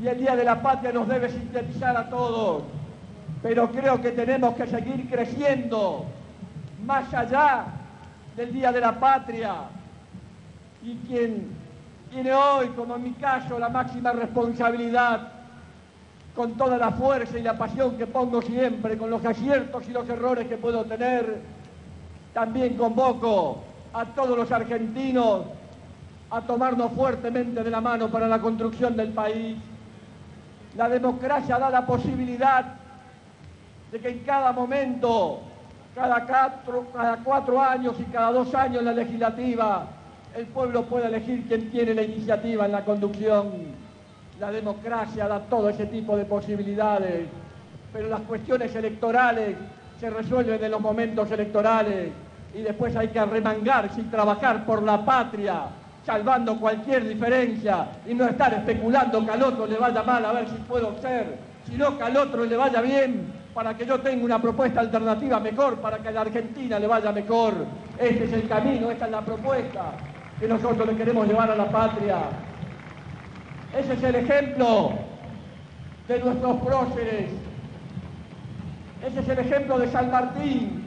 y el Día de la Patria nos debe sintetizar a todos, pero creo que tenemos que seguir creciendo más allá del Día de la Patria y quien tiene hoy, como en mi caso, la máxima responsabilidad con toda la fuerza y la pasión que pongo siempre, con los aciertos y los errores que puedo tener, también convoco a todos los argentinos a tomarnos fuertemente de la mano para la construcción del país. La democracia da la posibilidad de que en cada momento, cada cuatro, años y cada dos años en la legislativa, el pueblo pueda elegir quién tiene la iniciativa en la conducción. La democracia da todo ese tipo de posibilidades, pero las cuestiones electorales se resuelven en los momentos electorales y después hay que arremangarse y trabajar por la patria, salvando cualquier diferencia y no estar especulando que al otro le vaya mal a ver si puedo ser, sino que al otro le vaya bien para que yo tenga una propuesta alternativa mejor, para que a la Argentina le vaya mejor. Este es el camino, esta es la propuesta que nosotros le queremos llevar a la patria. Ese es el ejemplo de nuestros próceres. Ese es el ejemplo de San Martín.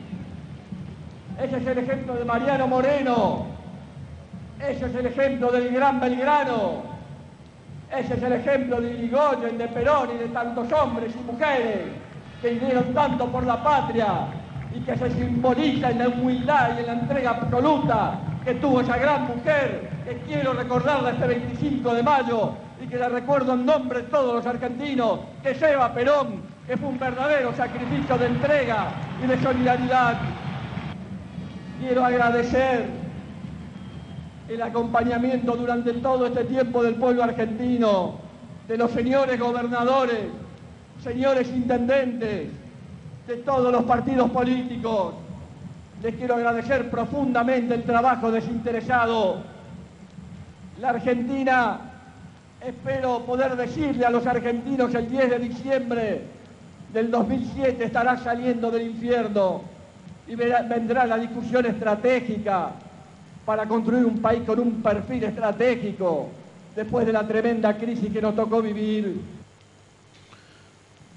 Ese es el ejemplo de Mariano Moreno. Ese es el ejemplo del gran Belgrano. Ese es el ejemplo de Irigoyen, de Perón y de tantos hombres y mujeres que dieron tanto por la patria y que se simboliza en la humildad y en la entrega absoluta que tuvo esa gran mujer, que quiero recordarla este 25 de mayo y que la recuerdo en nombre de todos los argentinos, que lleva Perón, que fue un verdadero sacrificio de entrega y de solidaridad. Quiero agradecer el acompañamiento durante todo este tiempo del pueblo argentino, de los señores gobernadores, señores intendentes, de todos los partidos políticos. Les quiero agradecer profundamente el trabajo desinteresado. La Argentina, espero poder decirle a los argentinos el 10 de diciembre del 2007 estará saliendo del infierno y vendrá la discusión estratégica para construir un país con un perfil estratégico después de la tremenda crisis que nos tocó vivir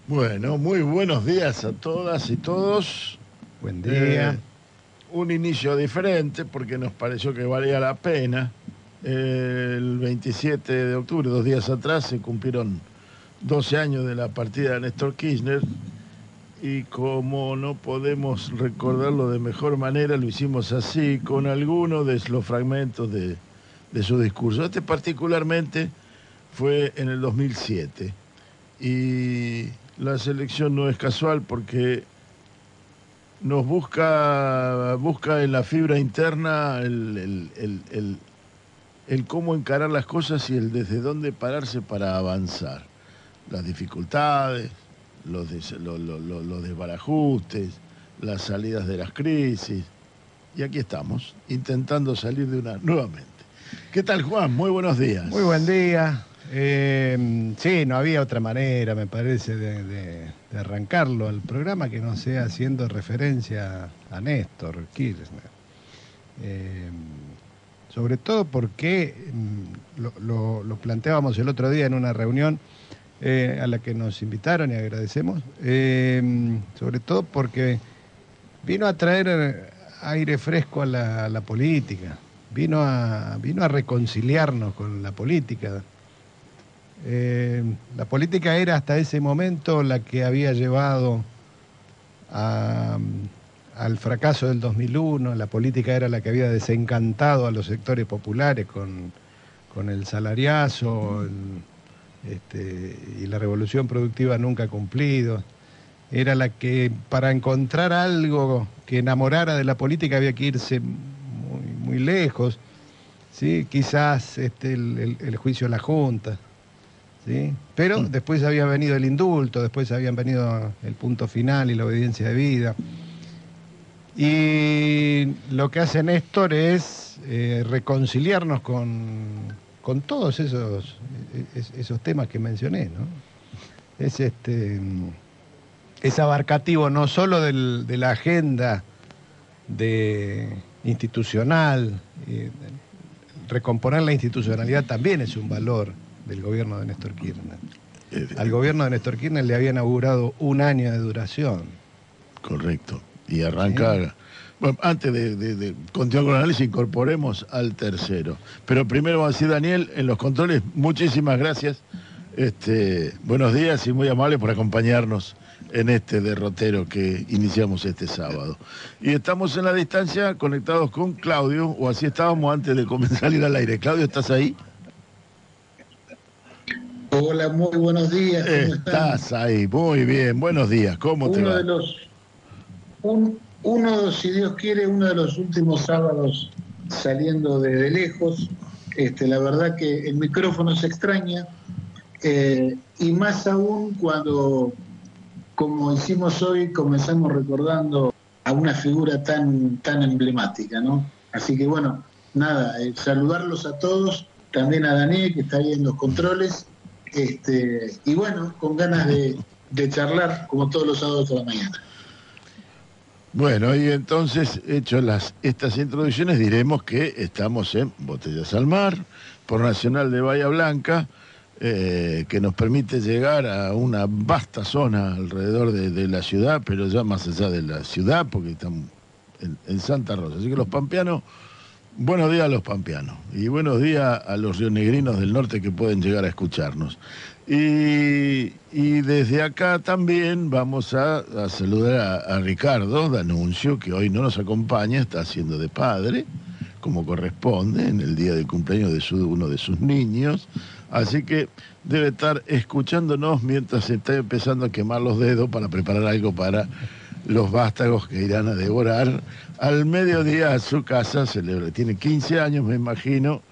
bueno, muy buenos días a todas y todos. Buen día. Eh, un inicio diferente porque nos pareció que valía la pena. el 27 de octubre, dos días atrás, se cumplieron 12 años de la partida de Néstor Kirchner y como no podemos recordarlo de mejor manera, lo hicimos así, con algunos de los fragmentos de, de su discurso. Este particularmente fue en el 2007 y la selección no es casual porque nos busca, busca en la fibra interna el, cómo encarar las cosas y el desde dónde pararse para avanzar. Las dificultades, los, los desbarajustes, las salidas de las crisis. Y aquí estamos, intentando salir de una nuevamente. ¿Qué tal, Juan? Muy buenos días. Muy buen día. Eh, sí, no había otra manera, me parece, de, arrancarlo al programa que no sea haciendo referencia a Néstor Kirchner. Eh, sobre todo porque mm, lo, planteábamos el otro día en una reunión eh, a la que nos invitaron y agradecemos, sobre todo porque vino a traer aire fresco a la, política, vino a, vino a reconciliarnos con la política. Eh, la política era hasta ese momento la que había llevado al fracaso del 2001, la política era la que había desencantado a los sectores populares con, el salariazo este, y la revolución productiva nunca cumplido. Era la que para encontrar algo que enamorara de la política había que irse muy, lejos, ¿sí? quizás este, el juicio a la Junta. ¿sí? Pero después había venido el indulto, después habían venido el punto final y la obediencia de vida. Y lo que hace Néstor es eh, reconciliarnos con, con todos esos, es- esos temas que mencioné, ¿no? Es este es abarcativo no solo del- de la agenda de institucional, eh, recomponer la institucionalidad también es un valor del gobierno de Néstor Kirchner. Al gobierno de Néstor Kirchner le había inaugurado un año de duración. Correcto. Y arranca. Bueno, antes de, de- de continuar con el análisis, incorporemos al tercero. Pero primero va a decir Daniel, en los controles, muchísimas gracias. Este, buenos días y muy amable por acompañarnos en este derrotero que iniciamos este sábado. Y estamos en la distancia conectados con Claudio, o así estábamos antes de comenzar a ir al aire. Claudio, ¿estás ahí? Hola, muy buenos días. ¿Cómo están? Estás ahí, muy bien. Buenos días, ¿cómo te va? de los, un- uno, si Dios quiere, uno de los últimos sábados saliendo de, lejos. Este, la verdad que el micrófono se extraña eh, y más aún cuando, como hicimos hoy, comenzamos recordando a una figura tan, tan emblemática, ¿no? Así que bueno, nada, eh, saludarlos a todos, también a Daniel que está ahí en los controles, este, y bueno, con ganas de, de charlar como todos los sábados de la mañana. Bueno, y entonces, hecho las, estas introducciones, diremos que estamos en Botellas al Mar, por Nacional de Bahía Blanca, eh, que nos permite llegar a una vasta zona alrededor de, la ciudad, pero ya más allá de la ciudad, porque estamos en, en Santa Rosa. Así que los pampeanos, buenos días a los pampeanos, y buenos días a los rionegrinos del norte que pueden llegar a escucharnos. Y, desde acá también vamos a, saludar a, Ricardo D'Anuncio, que hoy no nos acompaña, está haciendo de padre, como corresponde, en el día del cumpleaños de uno de sus niños. Así que debe estar escuchándonos mientras se está empezando a quemar los dedos para preparar algo para los vástagos que irán a devorar. Al mediodía a su casa, celebra, tiene 15 años, me imagino.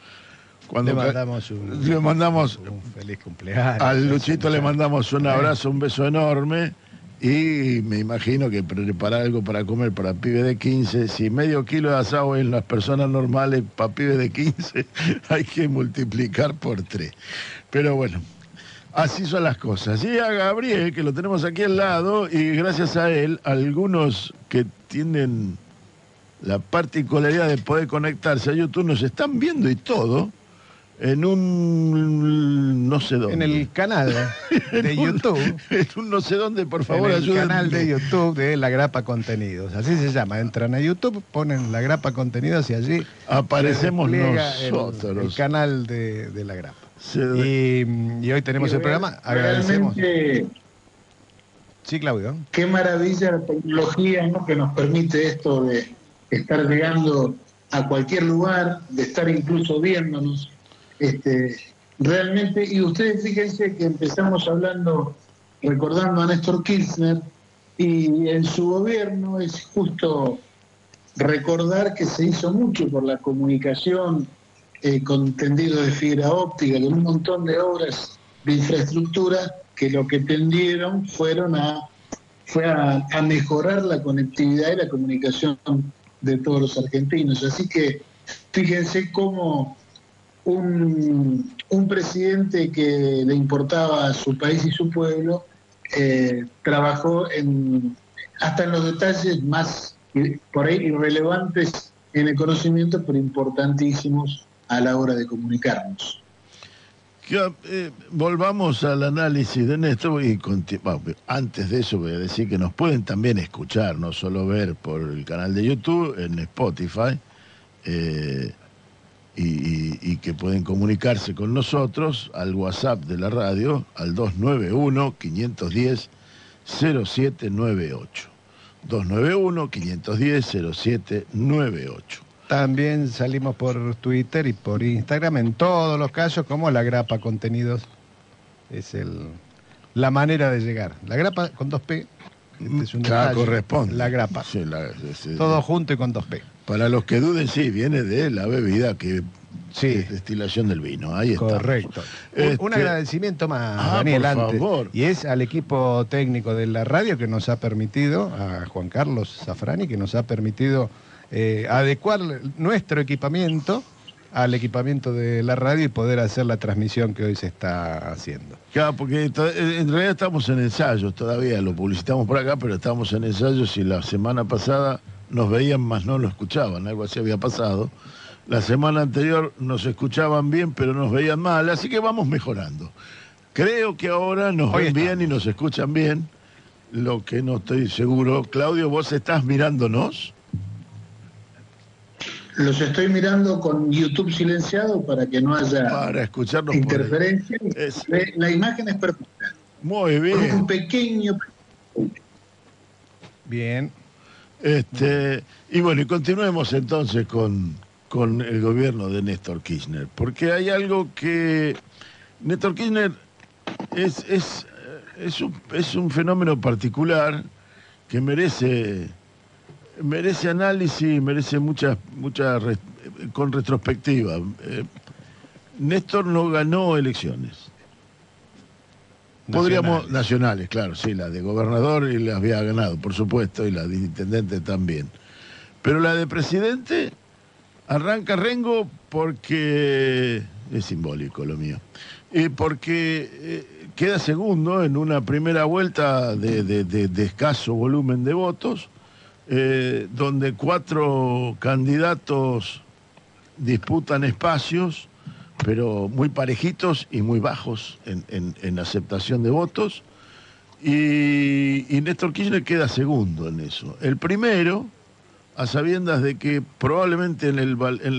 Cuando Le mandamos un, le mandamos un feliz cumpleaños. al Luchito le mandamos un abrazo, un beso enorme y me imagino que preparar algo para comer para pibe de 15, si medio kilo de asado en las personas normales para pibe de 15, hay que multiplicar por tres. Pero bueno, así son las cosas. Y a Gabriel, que lo tenemos aquí al lado, y gracias a él, algunos que tienen la particularidad de poder conectarse a YouTube nos están viendo y todo en un no sé dónde. En el canal de En un- YouTube. en un no sé dónde, por favor, en el ayúdenme. canal de YouTube de La Grapa Contenidos. Así se llama. Entran a YouTube, ponen La Grapa Contenidos y allí Aparecemos despliega el- nosotros. El, canal de, de La Grapa. Se- Y, y hoy tenemos Y el real- programa. Agradecemos. Realmente, Sí, Claudio. qué maravilla la tecnología ¿no? que nos permite esto de estar llegando a cualquier lugar, de estar incluso viéndonos. Este, realmente, y ustedes fíjense que empezamos hablando, recordando a Néstor Kirchner, y en su gobierno es justo recordar que se hizo mucho por la comunicación eh, con tendido de fibra óptica, con un montón de obras de infraestructura que lo que tendieron fueron a, fue a mejorar la conectividad y la comunicación de todos los argentinos. Así que fíjense cómo un, un presidente que le importaba a su país y su pueblo eh, trabajó en, hasta en los detalles más por ahí irrelevantes en el conocimiento, pero importantísimos a la hora de comunicarnos. Eh, volvamos al análisis de Néstor y antes de eso voy a decir que nos pueden también escuchar, no solo ver por el canal de YouTube, en Spotify, eh, y, y- y que pueden comunicarse con nosotros al WhatsApp de la radio, al 291-510-0798. 291-510-0798. También salimos por Twitter y por Instagram en todos los casos como La Grapa Contenidos. Es el, la manera de llegar. La Grapa con 2P. Este es un Claro, detalle. corresponde. La Grapa. Sí, la- sí, sí. Todo junto y con 2P. Para los que duden, sí, viene de la bebida que Sí. destilación del vino. Ahí está. Correcto. Un- Este- Un agradecimiento más, Ah, Daniel, por antes. favor. Y es al equipo técnico de la radio que nos ha permitido, a Juan Carlos Zafrani, que nos ha permitido eh, adecuar nuestro equipamiento al equipamiento de la radio y poder hacer la transmisión que hoy se está haciendo. Claro, porque en realidad estamos en ensayos todavía, lo publicitamos por acá, pero estamos en ensayos y la semana pasada nos veían más no lo escuchaban, algo así había pasado. La semana anterior nos escuchaban bien, pero nos veían mal, así que vamos mejorando. Creo que ahora nos Hoy ven bien y nos escuchan bien, lo que no estoy seguro. Claudio, ¿vos estás mirándonos? Los estoy mirando con YouTube silenciado para que no haya Para escucharnos interferencia. Es- La imagen es perfecta. Muy Con un bien. pequeño... Bien. Este, y bueno, y continuemos entonces con, con el gobierno de Néstor Kirchner, porque hay algo que Néstor Kirchner es, es, es, un, es un fenómeno particular que merece, merece análisis, merece mucha, mucha res- con retrospectiva. Eh, Néstor no ganó elecciones. Podríamos, Nacionales. claro, sí, la de gobernador y la había ganado, por supuesto, y la de intendente también. Pero la de presidente arranca Rengo porque es simbólico lo mío. Y porque eh, queda segundo en una primera vuelta de- de escaso volumen de votos, eh, donde cuatro candidatos disputan espacios pero muy parejitos y muy bajos en, aceptación de votos. Y, y Néstor Kirchner queda segundo en eso. El primero, a sabiendas de que probablemente en, la, en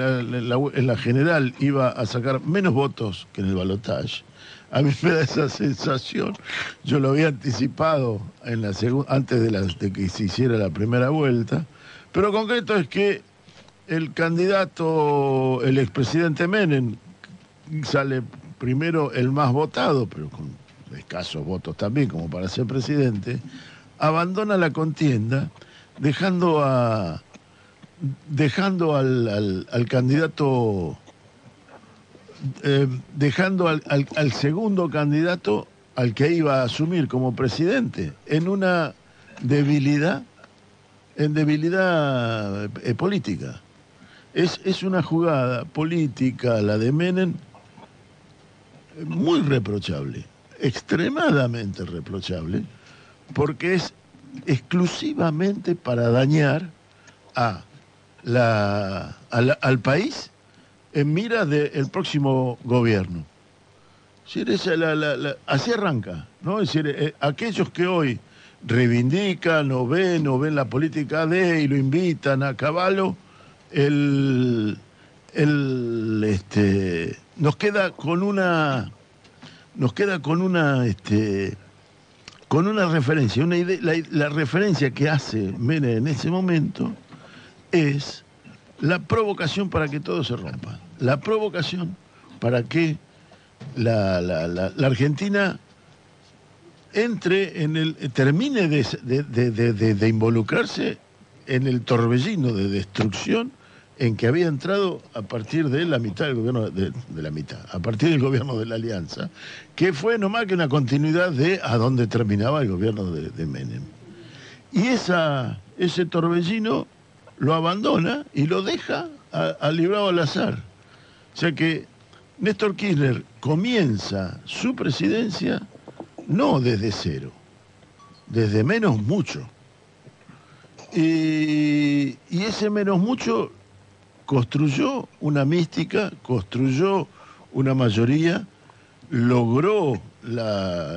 la- en la general iba a sacar menos votos que en el balotaje. A mí me da esa sensación. Yo lo había anticipado en la antes de, de que se hiciera la primera vuelta. Pero concreto es que el candidato, el expresidente Menem, sale primero el más votado, pero con escasos votos también como para ser presidente, abandona la contienda dejando a dejando al, candidato eh, dejando al segundo candidato al que iba a asumir como presidente en una debilidad en debilidad eh, política. Es, es una jugada política la de Menem muy reprochable, extremadamente reprochable, porque es exclusivamente para dañar a la, al país en mira del próximo gobierno. Es decir, esa es la- la- la- así arranca, ¿no? Es decir, eh, aquellos que hoy reivindican o ven o ven la política de y lo invitan a caballo, el, el, este, nos queda con una nos queda con una este, con una referencia. Una idea, la, referencia que hace Menem en ese momento es la provocación para que todo se rompa. La provocación para que la, la- Argentina entre en el termine de- de involucrarse en el torbellino de destrucción en que había entrado a partir de la mitad del gobierno de, la mitad, a partir del gobierno de la Alianza, que fue no más que una continuidad de a dónde terminaba el gobierno de, Menem. Y esa, ese torbellino lo abandona y lo deja a- a librado al azar. O sea que Néstor Kirchner comienza su presidencia no desde cero, desde menos mucho. Y, y ese menos mucho construyó una mística, construyó una mayoría, logró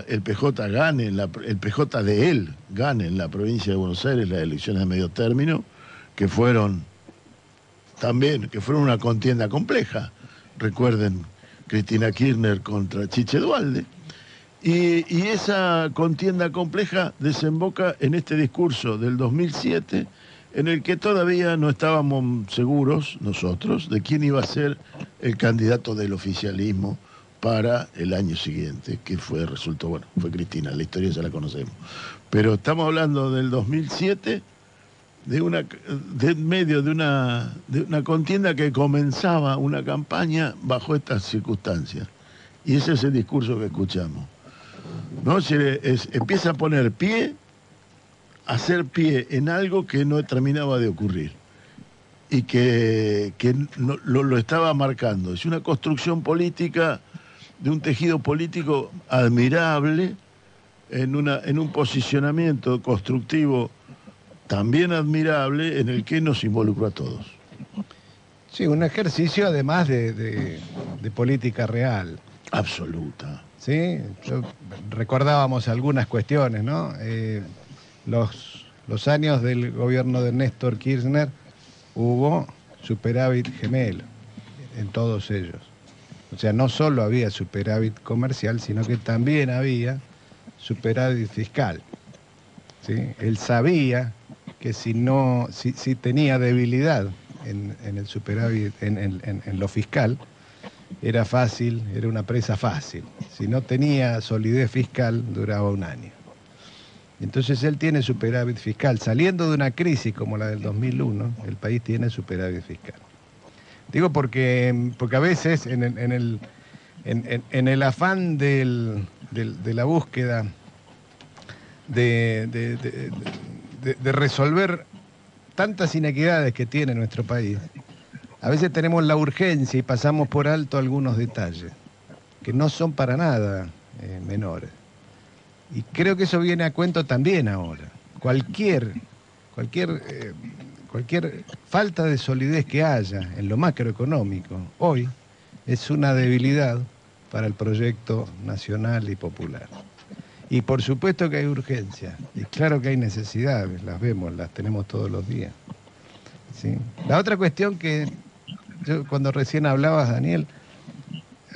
el PJ gane, el PJ de él gane en la provincia de Buenos Aires las elecciones de medio término, que fueron también, que fueron una contienda compleja. Recuerden Cristina Kirchner contra Chiche Dualde. Y, y esa contienda compleja desemboca en este discurso del 2007, en el que todavía no estábamos seguros nosotros de quién iba a ser el candidato del oficialismo para el año siguiente, que fue, resultó, bueno, fue Cristina, la historia ya la conocemos. Pero estamos hablando del 2007, de una de medio de una, de una contienda que comenzaba una campaña bajo estas circunstancias. Y ese es el discurso que escuchamos. ¿No? Se es- empieza a poner pie, hacer pie en algo que no terminaba de ocurrir y que, que no- lo, lo estaba marcando. Es una construcción política de un tejido político admirable en, una, en un posicionamiento constructivo también admirable en el que nos involucró a todos. Sí, un ejercicio además de, de- de política real. Absoluta. ¿sí? Yo- recordábamos algunas cuestiones, ¿no? Eh, los, años del gobierno de Néstor Kirchner hubo superávit gemelo en todos ellos. O sea, no solo había superávit comercial, sino que también había superávit fiscal. ¿sí? Él sabía que si no, si, tenía debilidad en, el superávit, en lo fiscal, era fácil, era una presa fácil. Si no tenía solidez fiscal, duraba un año. Entonces él tiene superávit fiscal. Saliendo de una crisis como la del 2001, el país tiene superávit fiscal. Digo porque, porque a veces en el, en el, afán del- de la búsqueda de- de resolver tantas inequidades que tiene nuestro país, a veces tenemos la urgencia y pasamos por alto algunos detalles que no son para nada eh, menores. Y creo que eso viene a cuento también ahora. Cualquier, cualquier, eh, cualquier falta de solidez que haya en lo macroeconómico hoy es una debilidad para el proyecto nacional y popular. Y por supuesto que hay urgencia, y claro que hay necesidades, las vemos, las tenemos todos los días. La otra cuestión que yo cuando recién hablabas, Daniel,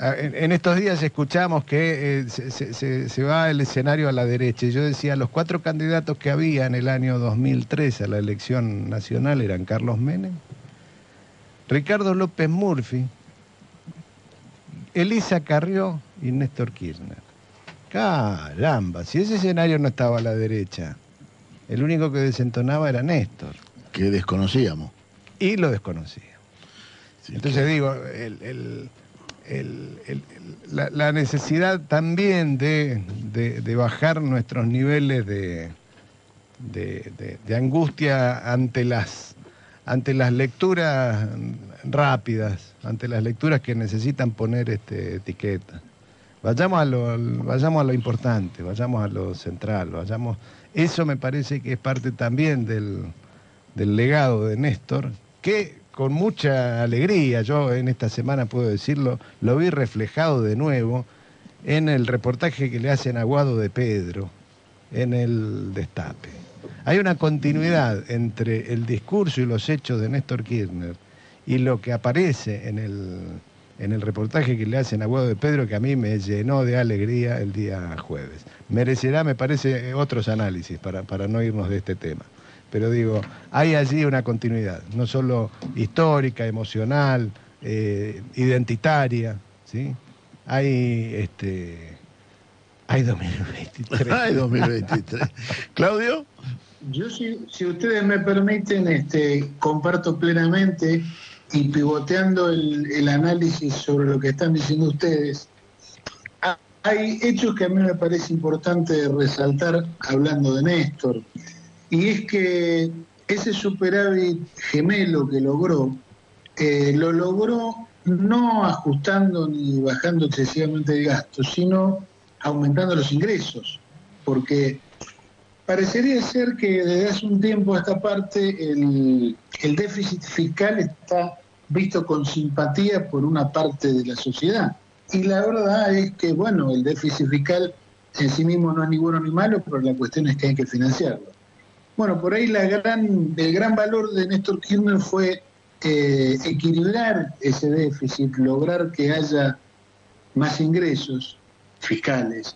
en, en estos días escuchamos que eh, se, se- se- se va el escenario a la derecha. Yo decía, los cuatro candidatos que había en el año 2003 a la elección nacional eran Carlos Menem, Ricardo López Murphy, Elisa Carrió y Néstor Kirchner. Caramba, si ese escenario no estaba a la derecha, el único que desentonaba era Néstor. Que desconocíamos. Y lo desconocía. Sí, Entonces digo, el- el- la, necesidad también de, de- bajar nuestros niveles de- de angustia ante las, ante las lecturas rápidas, ante las lecturas que necesitan poner este, etiqueta. Vayamos a, lo, vayamos a lo importante, vayamos a lo central, vayamos... Eso me parece que es parte también del, del legado de Néstor, que con mucha alegría, yo en esta semana puedo decirlo, lo vi reflejado de nuevo en el reportaje que le hacen a Guado de Pedro, en el Destape. Hay una continuidad entre el discurso y los hechos de Néstor Kirchner y lo que aparece en el, en el reportaje que le hacen a Guado de Pedro que a mí me llenó de alegría el día jueves. Merecerá, me parece, otros análisis para, para no irnos de este tema. Pero digo, hay allí una continuidad, no solo histórica, emocional, eh, identitaria, ¿sí? Hay, este, hay 2023. Ay, 2023. Claudio, Yo, si, si ustedes me permiten, este, comparto plenamente y pivoteando el, el análisis sobre lo que están diciendo ustedes, ha- hay hechos que a mí me parece importante resaltar hablando de Néstor, y es que ese superávit gemelo que logró, eh, lo logró no ajustando ni bajando excesivamente el gasto, sino aumentando los ingresos, porque parecería ser que desde hace un tiempo a esta parte el, el déficit fiscal está visto con simpatía por una parte de la sociedad. Y la verdad es que, bueno, el déficit fiscal en sí mismo no es ni bueno ni malo, pero la cuestión es que hay que financiarlo. Bueno, por ahí el gran valor de Néstor Kirchner fue eh, equilibrar ese déficit, lograr que haya más ingresos fiscales.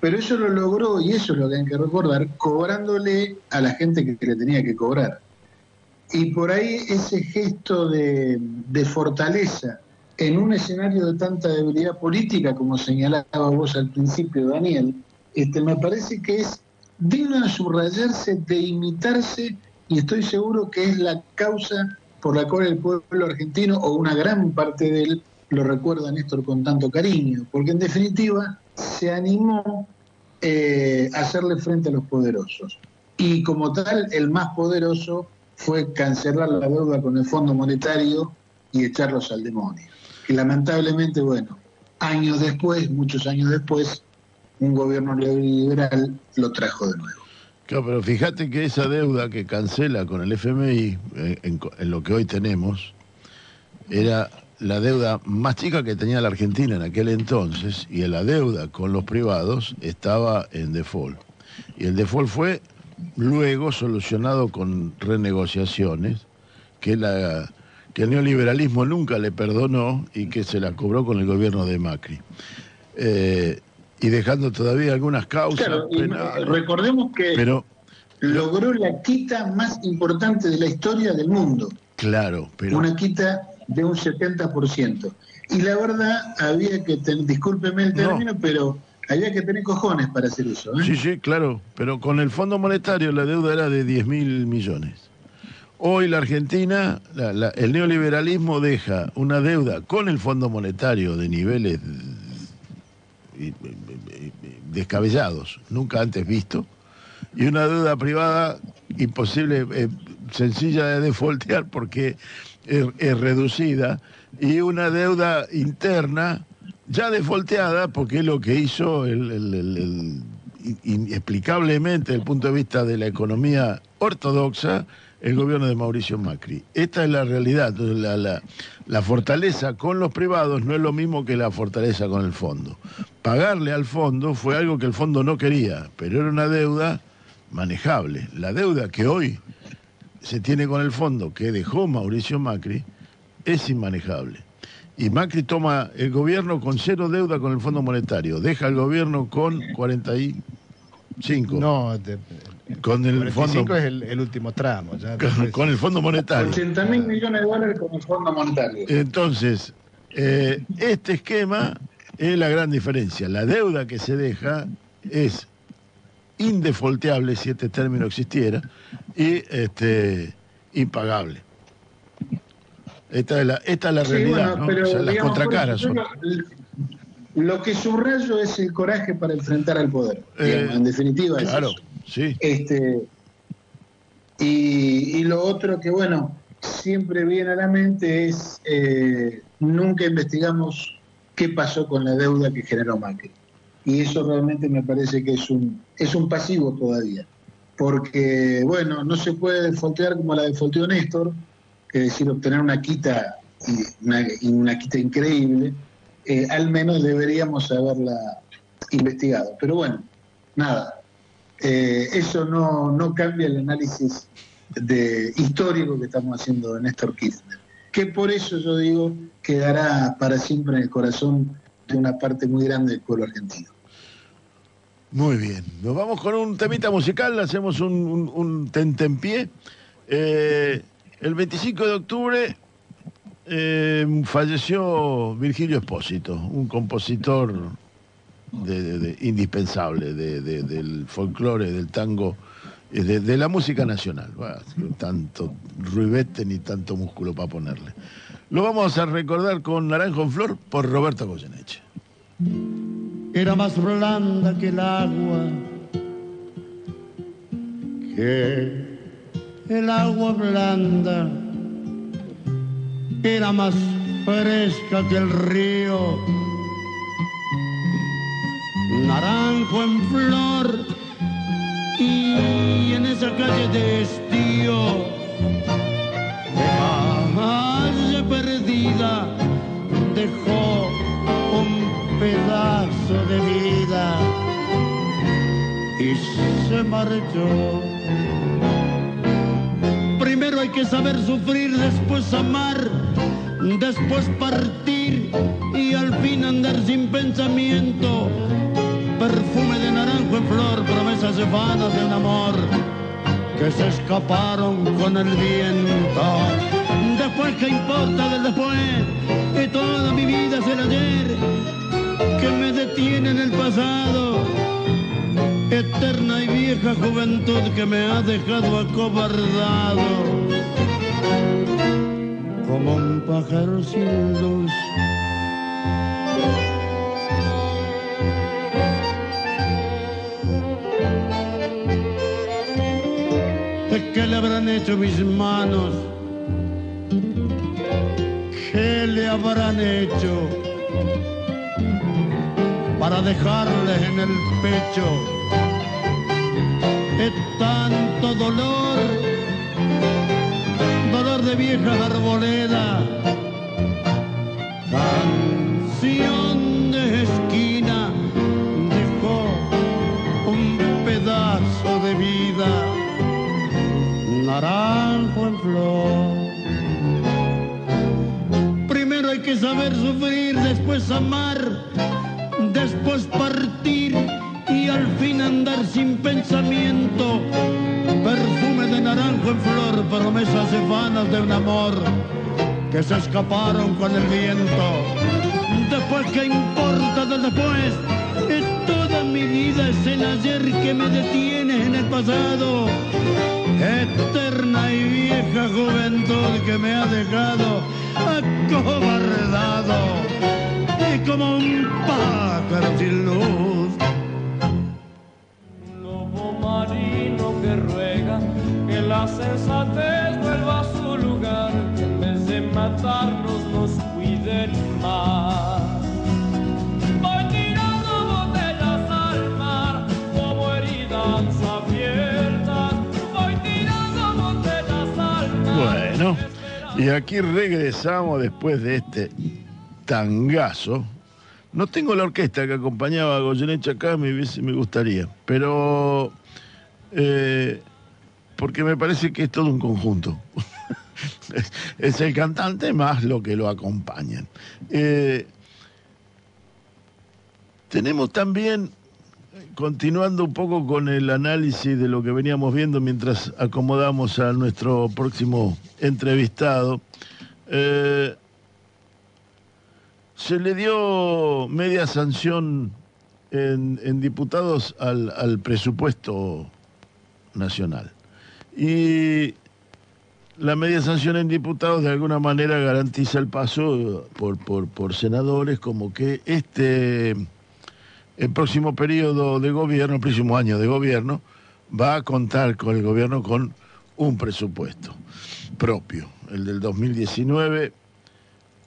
Pero eso lo logró, y eso es lo que hay que recordar, cobrándole a la gente que le tenía que cobrar. Y por ahí ese gesto de, de fortaleza en un escenario de tanta debilidad política, como señalaba vos al principio, Daniel, este, me parece que es digno de subrayarse, de imitarse y estoy seguro que es la causa por la cual el pueblo argentino, o una gran parte de él, lo recuerda a Néstor con tanto cariño, porque en definitiva se animó eh, a hacerle frente a los poderosos. Y como tal, el más poderoso fue cancelar la deuda con el Fondo Monetario y echarlos al demonio. Y lamentablemente, bueno, años después, muchos años después, un gobierno liberal lo trajo de nuevo. Claro, pero fíjate que esa deuda que cancela con el FMI, eh, en, lo que hoy tenemos, era la deuda más chica que tenía la Argentina en aquel entonces, y la deuda con los privados estaba en default. Y el default fue luego solucionado con renegociaciones, que el neoliberalismo nunca le perdonó y que se la cobró con el gobierno de Macri. Eh, y dejando todavía algunas causas. Claro, penales, recordemos que pero, logró la quita más importante de la historia del mundo. Claro, pero. Una quita de un 70%. Y la verdad, había que tener, discúlpeme el término, no. pero había que tener cojones para hacer eso. ¿eh? Sí, sí, claro, pero con el Fondo Monetario la deuda era de 10 mil millones. Hoy la Argentina, la, la, el neoliberalismo deja una deuda con el Fondo Monetario de niveles descabellados, nunca antes visto, y una deuda privada imposible, eh, sencilla de defoltear porque es, reducida, y una deuda interna ya defolteada porque es lo que hizo inexplicablemente desde el punto de vista de la economía ortodoxa el gobierno de Mauricio Macri. Esta es la realidad. La, fortaleza con los privados no es lo mismo que la fortaleza con el fondo. Pagarle al fondo fue algo que el fondo no quería, pero era una deuda manejable. La deuda que hoy se tiene con el fondo que dejó Mauricio Macri es inmanejable. Y Macri toma el gobierno con cero deuda con el Fondo Monetario, deja el gobierno con 45. No, te, con el 45 fondo es el, el, último tramo. Ya con, con, el Fondo Monetario. 80 mil millones de dólares con el Fondo Monetario. Entonces, eh, este esquema es la gran diferencia. La deuda que se deja es indefolteable, si este término existiera, y este, impagable. Esta es la, esta es la sí, realidad, bueno, ¿no? pero, o sea, las digamos, contracaras son. Lo, que subrayo es el coraje para enfrentar al poder. Eh, digamos, en definitiva, claro, es eso. Sí. Este, y, y, lo otro que, bueno, siempre viene a la mente es, eh, nunca investigamos qué pasó con la deuda que generó Macri. Y eso realmente me parece que es un, es un pasivo todavía. Porque, bueno, no se puede defoltear como la defolteó Néstor, es decir, obtener una quita, una, una quita increíble, eh, al menos deberíamos haberla investigado. Pero bueno, nada, eh, eso no, no, cambia el análisis de, histórico que estamos haciendo de Néstor Kirchner, que por eso yo digo quedará para siempre en el corazón de una parte muy grande del pueblo argentino. Muy bien, nos vamos con un temita musical, hacemos un, un, tentempié. Eh, el 25 de octubre eh, falleció Virgilio Espósito, un compositor de, indispensable del folclore, del tango, eh, de, la música nacional. Tanto ruibete ni tanto músculo para ponerle. Lo vamos a recordar con Naranjo en Flor por Roberto Goyeneche. Era más blanda que el agua, que el agua blanda era más fresca que el río. Naranjo en flor y en esa calle de estío, calle perdida dejó un pedazo de vida y se marchó. Primero hay que saber sufrir, después amar, después partir y al fin andar sin pensamiento. Flor, promesas vanas de un amor que se escaparon con el viento. Después, ¿qué importa del después? Que toda mi vida es el ayer que me detiene en el pasado eterna y vieja juventud que me ha dejado acobardado como un pájaro sin luz. ¿Qué le habrán hecho mis manos? ¿Qué le habrán hecho para dejarles en el pecho es tanto dolor? Dolor de vieja arboleda, saber sufrir, después amar, después partir y al fin andar sin pensamiento. Perfume de naranjo en flor, promesas vanas de un amor que se escaparon con el viento. Después, ¿qué importa de después? Es toda mi vida, es el ayer que me detiene en el pasado. Eterna y vieja juventud que me ha dejado acobardado y como un pájaro sin luz. Y aquí regresamos después de este tangazo. No tengo la orquesta que acompañaba a Goyeneche acá, me, me gustaría, pero eh, porque me parece que es todo un conjunto. es, es el cantante más lo que lo acompañan. Eh, tenemos también, continuando un poco con el análisis de lo que veníamos viendo mientras acomodamos a nuestro próximo entrevistado, eh, se le dio media sanción en, diputados al, presupuesto nacional. Y la media sanción en diputados de alguna manera garantiza el paso por senadores como que este el próximo periodo de gobierno, el próximo año de gobierno, va a contar con el gobierno con un presupuesto propio. El del 2019,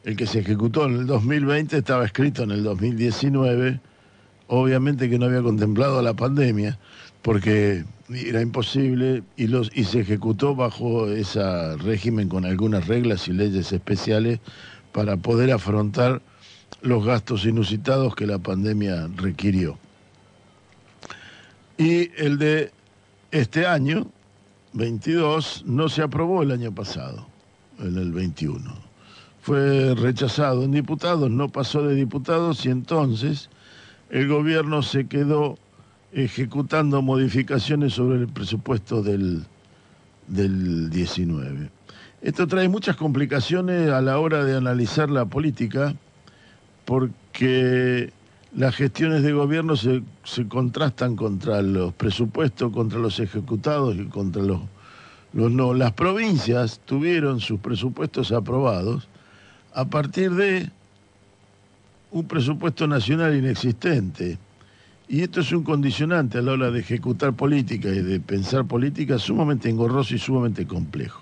el que se ejecutó en el 2020 estaba escrito en el 2019, obviamente que no había contemplado la pandemia, porque era imposible y, los, y se ejecutó bajo ese régimen con algunas reglas y leyes especiales para poder afrontar los gastos inusitados que la pandemia requirió. Y el de este año, 22, no se aprobó el año pasado, en el 21. Fue rechazado en diputados, no pasó de diputados y entonces el gobierno se quedó ejecutando modificaciones sobre el presupuesto del, del 19. Esto trae muchas complicaciones a la hora de analizar la política porque las gestiones de gobierno se, se contrastan contra los presupuestos, contra los ejecutados y contra los, los no. Las provincias tuvieron sus presupuestos aprobados a partir de un presupuesto nacional inexistente. Y esto es un condicionante a la hora de ejecutar política y de pensar política sumamente engorroso y sumamente complejo.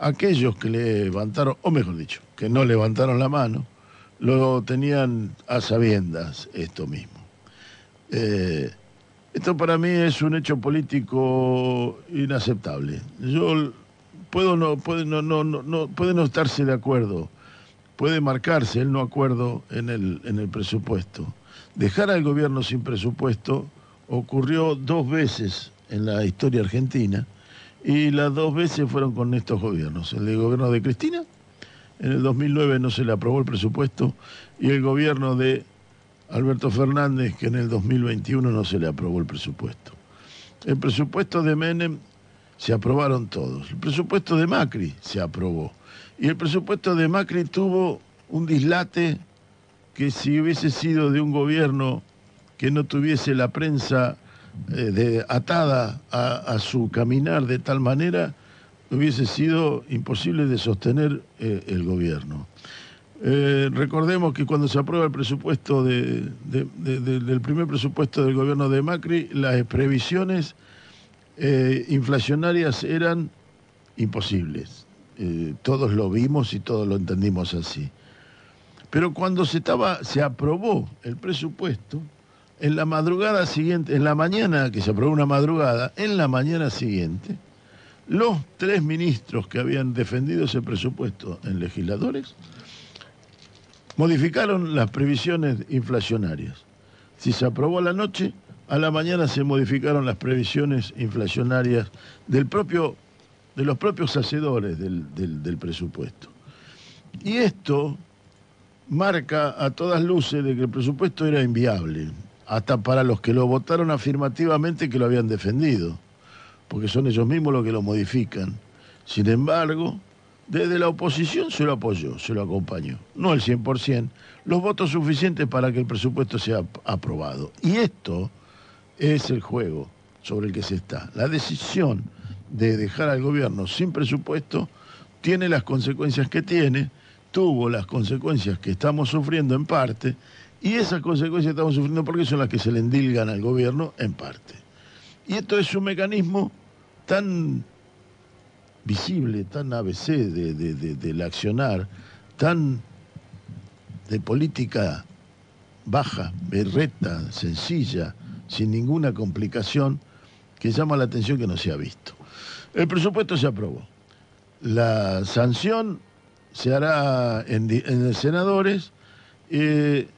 Aquellos que levantaron, o mejor dicho, que no levantaron la mano, lo tenían a sabiendas esto mismo. Eh, esto para mí es un hecho político inaceptable. Yo puedo no, puede no, no, no, puede no estarse de acuerdo, puede marcarse el no acuerdo en el, en el presupuesto. Dejar al gobierno sin presupuesto ocurrió dos veces en la historia argentina y las dos veces fueron con estos gobiernos. El del gobierno de Cristina, en el 2009 no se le aprobó el presupuesto, y el gobierno de Alberto Fernández, que en el 2021 no se le aprobó el presupuesto. El presupuesto de Menem se aprobaron todos. El presupuesto de Macri se aprobó. Y el presupuesto de Macri tuvo un dislate que si hubiese sido de un gobierno que no tuviese la prensa eh, atada a su caminar de tal manera, hubiese sido imposible de sostener eh, el gobierno. Eh, recordemos que cuando se aprueba el presupuesto de- de- de- de- del primer presupuesto del gobierno de Macri, las previsiones eh, inflacionarias eran imposibles. Todos lo vimos y todos lo entendimos así. Pero cuando se, estaba, se aprobó el presupuesto, en la madrugada siguiente, en la mañana que se aprobó una madrugada, en la mañana siguiente, los tres ministros que habían defendido ese presupuesto en legisladores modificaron las previsiones inflacionarias. Si se aprobó a la noche, a la mañana se modificaron las previsiones inflacionarias del propio, de los propios hacedores del, del- del presupuesto. Y esto marca a todas luces de que el presupuesto era inviable, hasta para los que lo votaron afirmativamente que lo habían defendido, porque son ellos mismos los que lo modifican. Sin embargo, desde la oposición se lo apoyó, se lo acompañó, no el 100%, los votos suficientes para que el presupuesto sea ap- aprobado. Y esto es el juego sobre el que se está. La decisión de dejar al gobierno sin presupuesto tiene las consecuencias que tiene, tuvo las consecuencias que estamos sufriendo en parte, y esas consecuencias que estamos sufriendo porque son las que se le endilgan al gobierno en parte. Y esto es un mecanismo tan visible, tan ABC de, de- de- del accionar, tan de política baja, berreta, sencilla, sin ninguna complicación, que llama la atención que no se ha visto. El presupuesto se aprobó. La sanción se hará en, en senadores eh,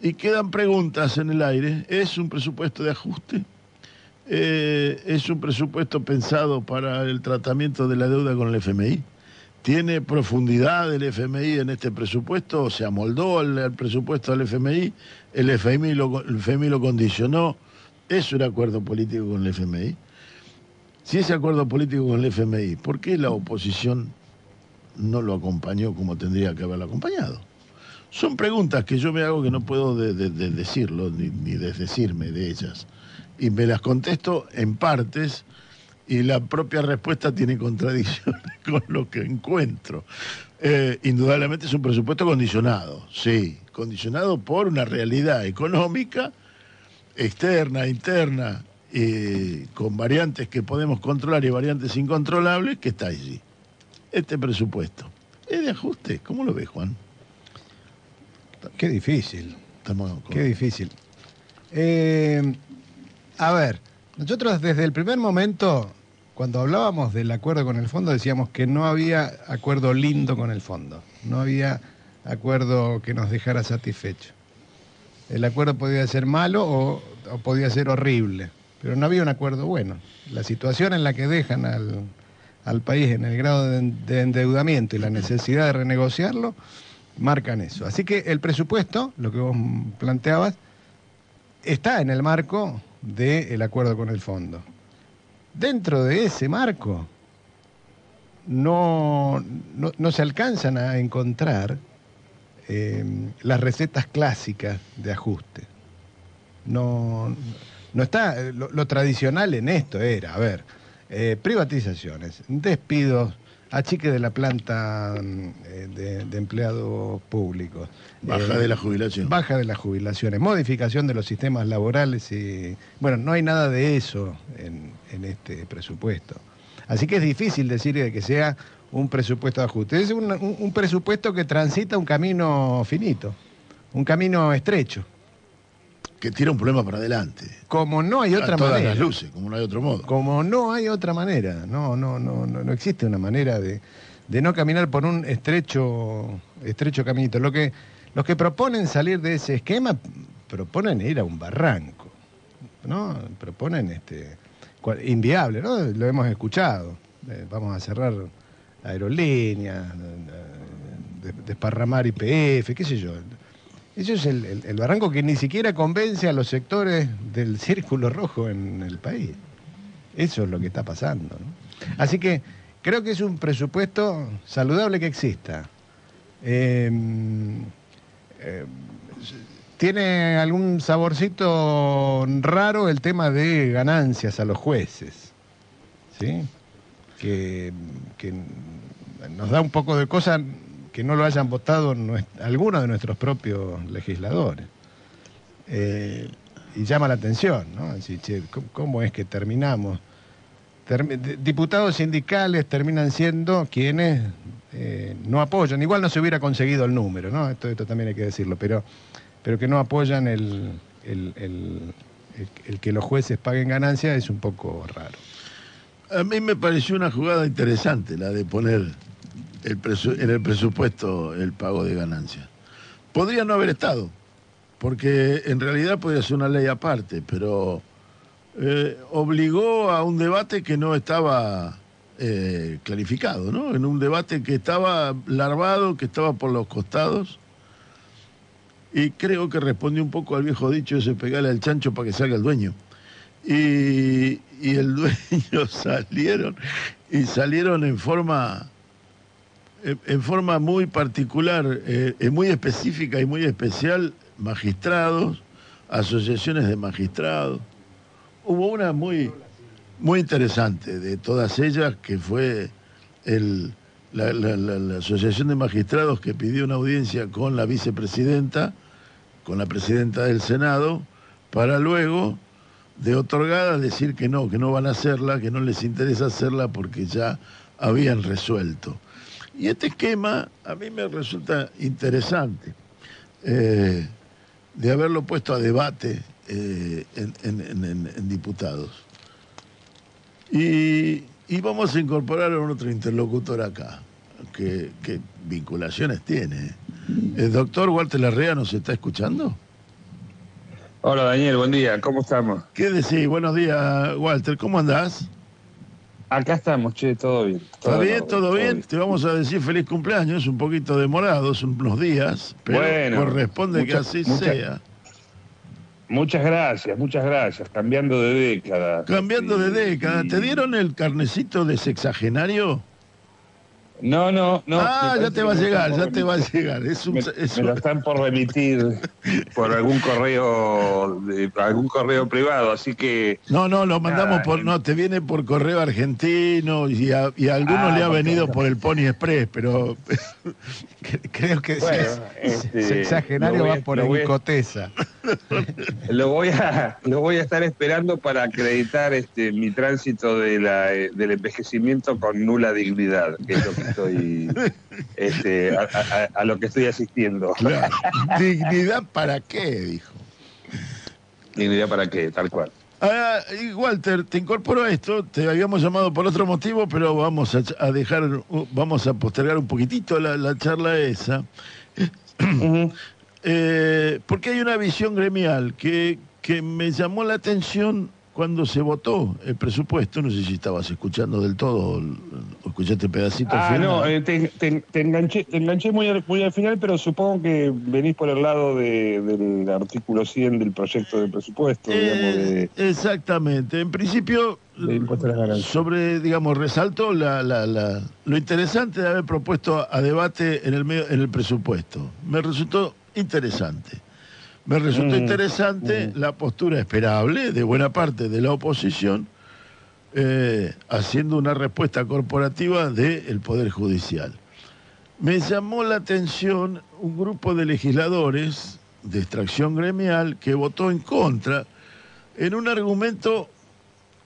y quedan preguntas en el aire. ¿Es un presupuesto de ajuste? Eh, ¿Es un presupuesto pensado para el tratamiento de la deuda con el FMI? ¿Tiene profundidad el FMI en este presupuesto? ¿Se amoldó al presupuesto del FMI? ¿El FMI, lo, ¿El FMI lo condicionó? ¿Es un acuerdo político con el FMI? Si ese acuerdo político con el FMI, ¿por qué la oposición no lo acompañó como tendría que haberlo acompañado? Son preguntas que yo me hago que no puedo de- de- de decirlo ni desdecirme de ellas. Y me las contesto en partes y la propia respuesta tiene contradicciones con lo que encuentro. Eh, indudablemente es un presupuesto condicionado, sí, condicionado por una realidad económica externa, interna, eh, con variantes que podemos controlar y variantes incontrolables que está allí. Este presupuesto es de ajuste, ¿cómo lo ves, Juan? Qué difícil. Estamos con- Qué difícil. Eh, a ver, nosotros desde el primer momento, cuando hablábamos del acuerdo con el fondo, decíamos que no había acuerdo lindo con el fondo, no había acuerdo que nos dejara satisfechos. El acuerdo podía ser malo o, o podía ser horrible, pero no había un acuerdo bueno. La situación en la que dejan al, al país en el grado de, de endeudamiento y la necesidad de renegociarlo marcan eso. Así que el presupuesto, lo que vos planteabas, está en el marco del acuerdo con el fondo. Dentro de ese marco no, no, no se alcanzan a encontrar eh, las recetas clásicas de ajuste. No, no está, lo, lo tradicional en esto era, a ver, eh, privatizaciones, despidos, achique de la planta mm, eh, de, de empleados públicos. Baja eh, de la jubilación. Baja de las jubilaciones, modificación de los sistemas laborales y. Bueno, no hay nada de eso en, en este presupuesto. Así que es difícil decir de que sea un presupuesto de ajuste. Es un, un- un presupuesto que transita un camino finito, un camino estrecho. Que tira un problema para adelante. Como no hay A otra todas manera. las luces, como no hay otro modo. Como no hay otra manera, no, no, no, no, no existe una manera de, de no caminar por un estrecho, estrecho caminito. Lo que, los que proponen salir de ese esquema proponen ir a un barranco, ¿no? Proponen este inviable, ¿no? Lo hemos escuchado. Eh, vamos a cerrar aerolíneas, eh, de- desparramar IPF, qué sé yo. Eso es el, barranco que ni siquiera convence a los sectores del círculo rojo en el país. Eso es lo que está pasando. Así que creo que es un presupuesto saludable que exista. Eh, eh, tiene algún saborcito raro el tema de ganancias a los jueces, ¿sí? Que, que nos da un poco de cosa que no lo hayan votado algunos de nuestros propios legisladores. Eh, y llama la atención, ¿no? ¿cómo- ¿cómo es que terminamos? Diputados sindicales terminan siendo quienes eh, no apoyan, igual no se hubiera conseguido el número, ¿no? Esto, esto también hay que decirlo, pero, pero que no apoyan el, el- el- el- el que los jueces paguen ganancias es un poco raro. A mí me pareció una jugada interesante la de poner en el presupuesto el pago de ganancias. Podría no haber estado, porque en realidad podría ser una ley aparte, pero eh, obligó a un debate que no estaba eh, clarificado, ¿no? En un debate que estaba larvado, que estaba por los costados. Y creo que respondió un poco al viejo dicho ese pegarle al chancho para que salga el dueño y, y el dueño salieron y salieron en forma en, forma muy particular, eh, muy específica y muy especial, magistrados, asociaciones de magistrados. Hubo una muy, muy interesante de todas ellas que fue el, la- la Asociación de Magistrados que pidió una audiencia con la vicepresidenta, con la presidenta del Senado, para luego de otorgada decir que no, que no van a hacerla, que no les interesa hacerla porque ya habían resuelto. Y este esquema a mí me resulta interesante eh, de haberlo puesto a debate eh, en, en- en- en- en diputados. Y, y vamos a incorporar a otro interlocutor acá, que, que vinculaciones tiene. ¿El doctor Walter Larrea nos está escuchando? Hola Daniel, buen día, ¿cómo estamos? ¿Qué decís? Buenos días, Walter. ¿Cómo andás? Acá estamos, che, todo bien. ¿Está bien? en ¿Todo bien? Te vamos a decir feliz cumpleaños, un poquito demorados, unos días, pero Bueno, corresponde que así sea. Muchas gracias, muchas gracias. Cambiando de década. Cambiando de década, ¿te dieron el carnecito de sexagenario? No, no, no. ah, ya te va a llegar, ya te va a llegar. Es un, Me, es me un- lo están por remitir por algún correo, de- algún correo privado, así que No, no, lo mandamos Ah, por, no, te viene por correo argentino y a, y a algunos Ah, le ha venido por el Pony Express, pero Cre- Creo que Bueno, sí, este, lo voy va por lo voy a- Encotesa. Lo voy a lo voy a estar esperando para acreditar este mi tránsito de la, eh, del envejecimiento con nula dignidad, que es lo que estoy este, a, a- a lo que estoy asistiendo. dignidad para qué, dijo. Dignidad para qué, tal cual. Ah, y Walter, te incorporo a esto, te habíamos llamado por otro motivo, pero vamos a, a dejar, vamos a postergar un poquitito la, la charla esa. Eh, porque hay una visión gremial que, que me llamó la atención cuando se votó el presupuesto, no sé si estabas escuchando del todo o, escuchaste pedacitos Ah, final. no, eh, te, te- te enganché, te enganché muy, al, muy al final, pero supongo que venís por el lado de- del artículo 100 del proyecto de presupuesto, digamos, Eh, de, Exactamente. En principio, de sobre, digamos, resaltó la, la- la- lo interesante de haber propuesto a, a debate en el, medio, en el presupuesto. Me resultó interesante. Me resultó Mm, interesante la postura esperable de buena parte de la oposición, eh, haciendo una respuesta corporativa del Poder Judicial. Me llamó la atención un grupo de legisladores de extracción gremial que votó en contra en un argumento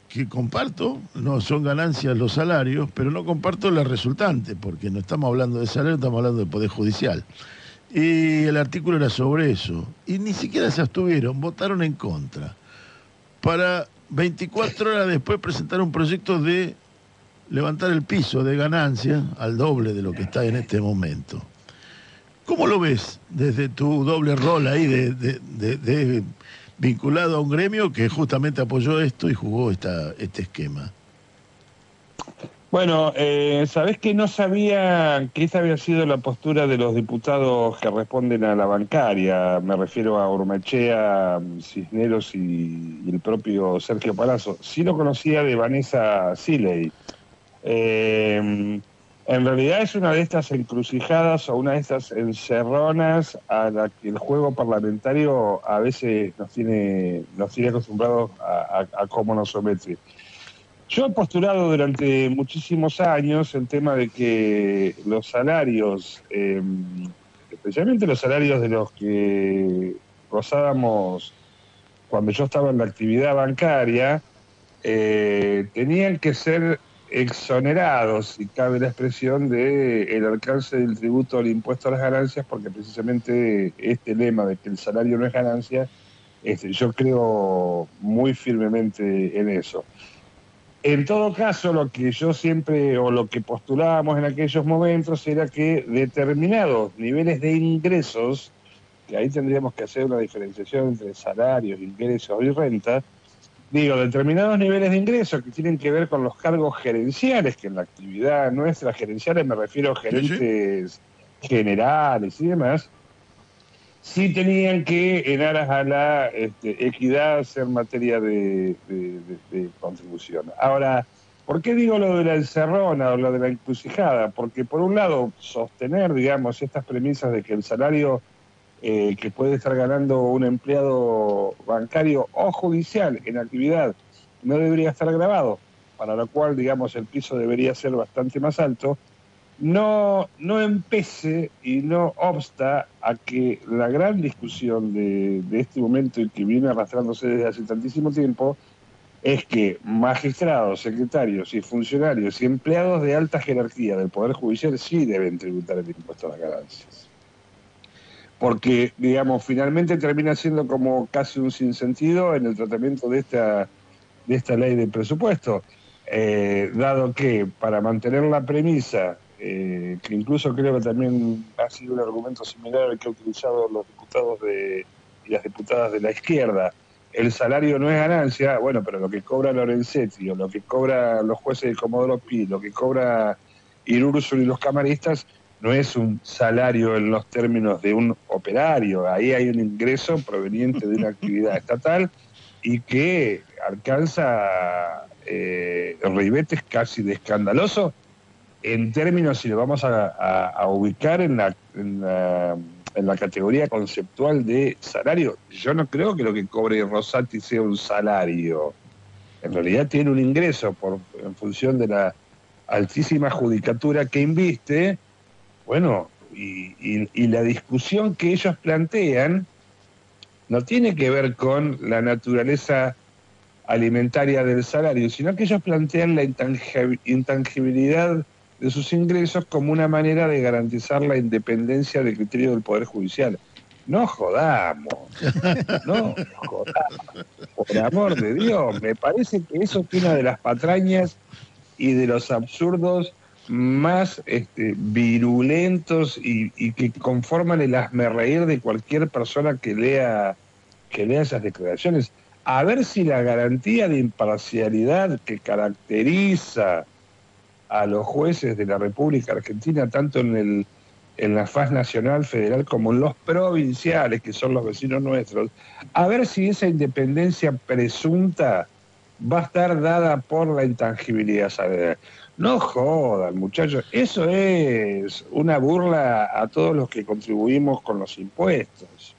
que comparto, no son ganancias los salarios, pero no comparto la resultante, porque no estamos hablando de salario, estamos hablando del Poder Judicial. Y el artículo era sobre eso. Y ni siquiera se abstuvieron, votaron en contra. Para 24 horas después presentar un proyecto de levantar el piso de ganancia al doble de lo que está en este momento. ¿Cómo lo ves desde tu doble rol ahí de, vinculado a un gremio que justamente apoyó esto y jugó esta, este esquema? Bueno, eh, sabés que no sabía que esa había sido la postura de los diputados que responden a la bancaria. Me refiero a Urmachea, Cisneros y, el propio Sergio Palazzo. Sí lo conocía de Vanessa Siley. Eh, En realidad es una de estas encrucijadas o una de estas encerronas a la que el juego parlamentario a veces nos tiene, nos tiene acostumbrados a cómo nos somete. Yo he postulado durante muchísimos años el tema de que los salarios, eh, especialmente los salarios de los que gozábamos cuando yo estaba en la actividad bancaria, eh, tenían que ser exonerados, si cabe la expresión, de el alcance del tributo al impuesto a las ganancias, porque precisamente este lema de que el salario no es ganancia, este, yo creo muy firmemente en eso. En todo caso, lo que yo siempre, o lo que postulábamos en aquellos momentos, era que determinados niveles de ingresos, que ahí tendríamos que hacer una diferenciación entre salarios, ingresos y renta, digo, determinados niveles de ingresos que tienen que ver con los cargos gerenciales, que en la actividad nuestra gerenciales me refiero a gerentes generales y demás, sí tenían que, en aras a la este, equidad, ser materia de, de- Ahora, ¿por qué digo lo de la encerrona o lo de la encrucijada? Porque por un lado, sostener, digamos, estas premisas de que el salario eh, que puede estar ganando un empleado bancario o judicial en actividad no debería estar grabado, para lo cual, digamos, el piso debería ser bastante más alto, no, no empece y no obsta a que la gran discusión de este momento y que viene arrastrándose desde hace tantísimo tiempo es que magistrados, secretarios y funcionarios y empleados de alta jerarquía del Poder Judicial sí deben tributar el impuesto a las ganancias. Porque, digamos, finalmente termina siendo como casi un sinsentido en el tratamiento de esta, de esta ley de presupuesto, eh, dado que para mantener la premisa, eh, que incluso creo que también ha sido un argumento similar al que han utilizado los diputados de, y las diputadas de la izquierda, el salario no es ganancia, bueno, pero lo que cobra Lorenzetti o lo que cobra los jueces de Comodoro Pi, lo que cobra Irursul y los camaristas, no es un salario en los términos de un operario, ahí hay un ingreso proveniente de una actividad estatal y que alcanza eh, ribetes casi de escandaloso en términos, si lo vamos a, a- a ubicar en la, en, la, en la categoría conceptual de salario, yo no creo que lo que cobre Rosati sea un salario. En realidad tiene un ingreso por, en función de la altísima judicatura que inviste, bueno, y, la discusión que ellos plantean no tiene que ver con la naturaleza alimentaria del salario, sino que ellos plantean la intangi- intangibilidad de sus ingresos como una manera de garantizar la independencia de criterio del Poder Judicial. No jodamos, no jodamos, por amor de Dios, me parece que eso es una de las patrañas y de los absurdos más este, virulentos y, que conforman el reír de cualquier persona que lea, que lea esas declaraciones. A ver si la garantía de imparcialidad que caracteriza a los jueces de la República Argentina, tanto en, el, en la faz nacional, federal, como en los provinciales, que son los vecinos nuestros, a ver si esa independencia presunta va a estar dada por la intangibilidad salarial. No jodan, muchachos, eso es una burla a todos los que contribuimos con los impuestos.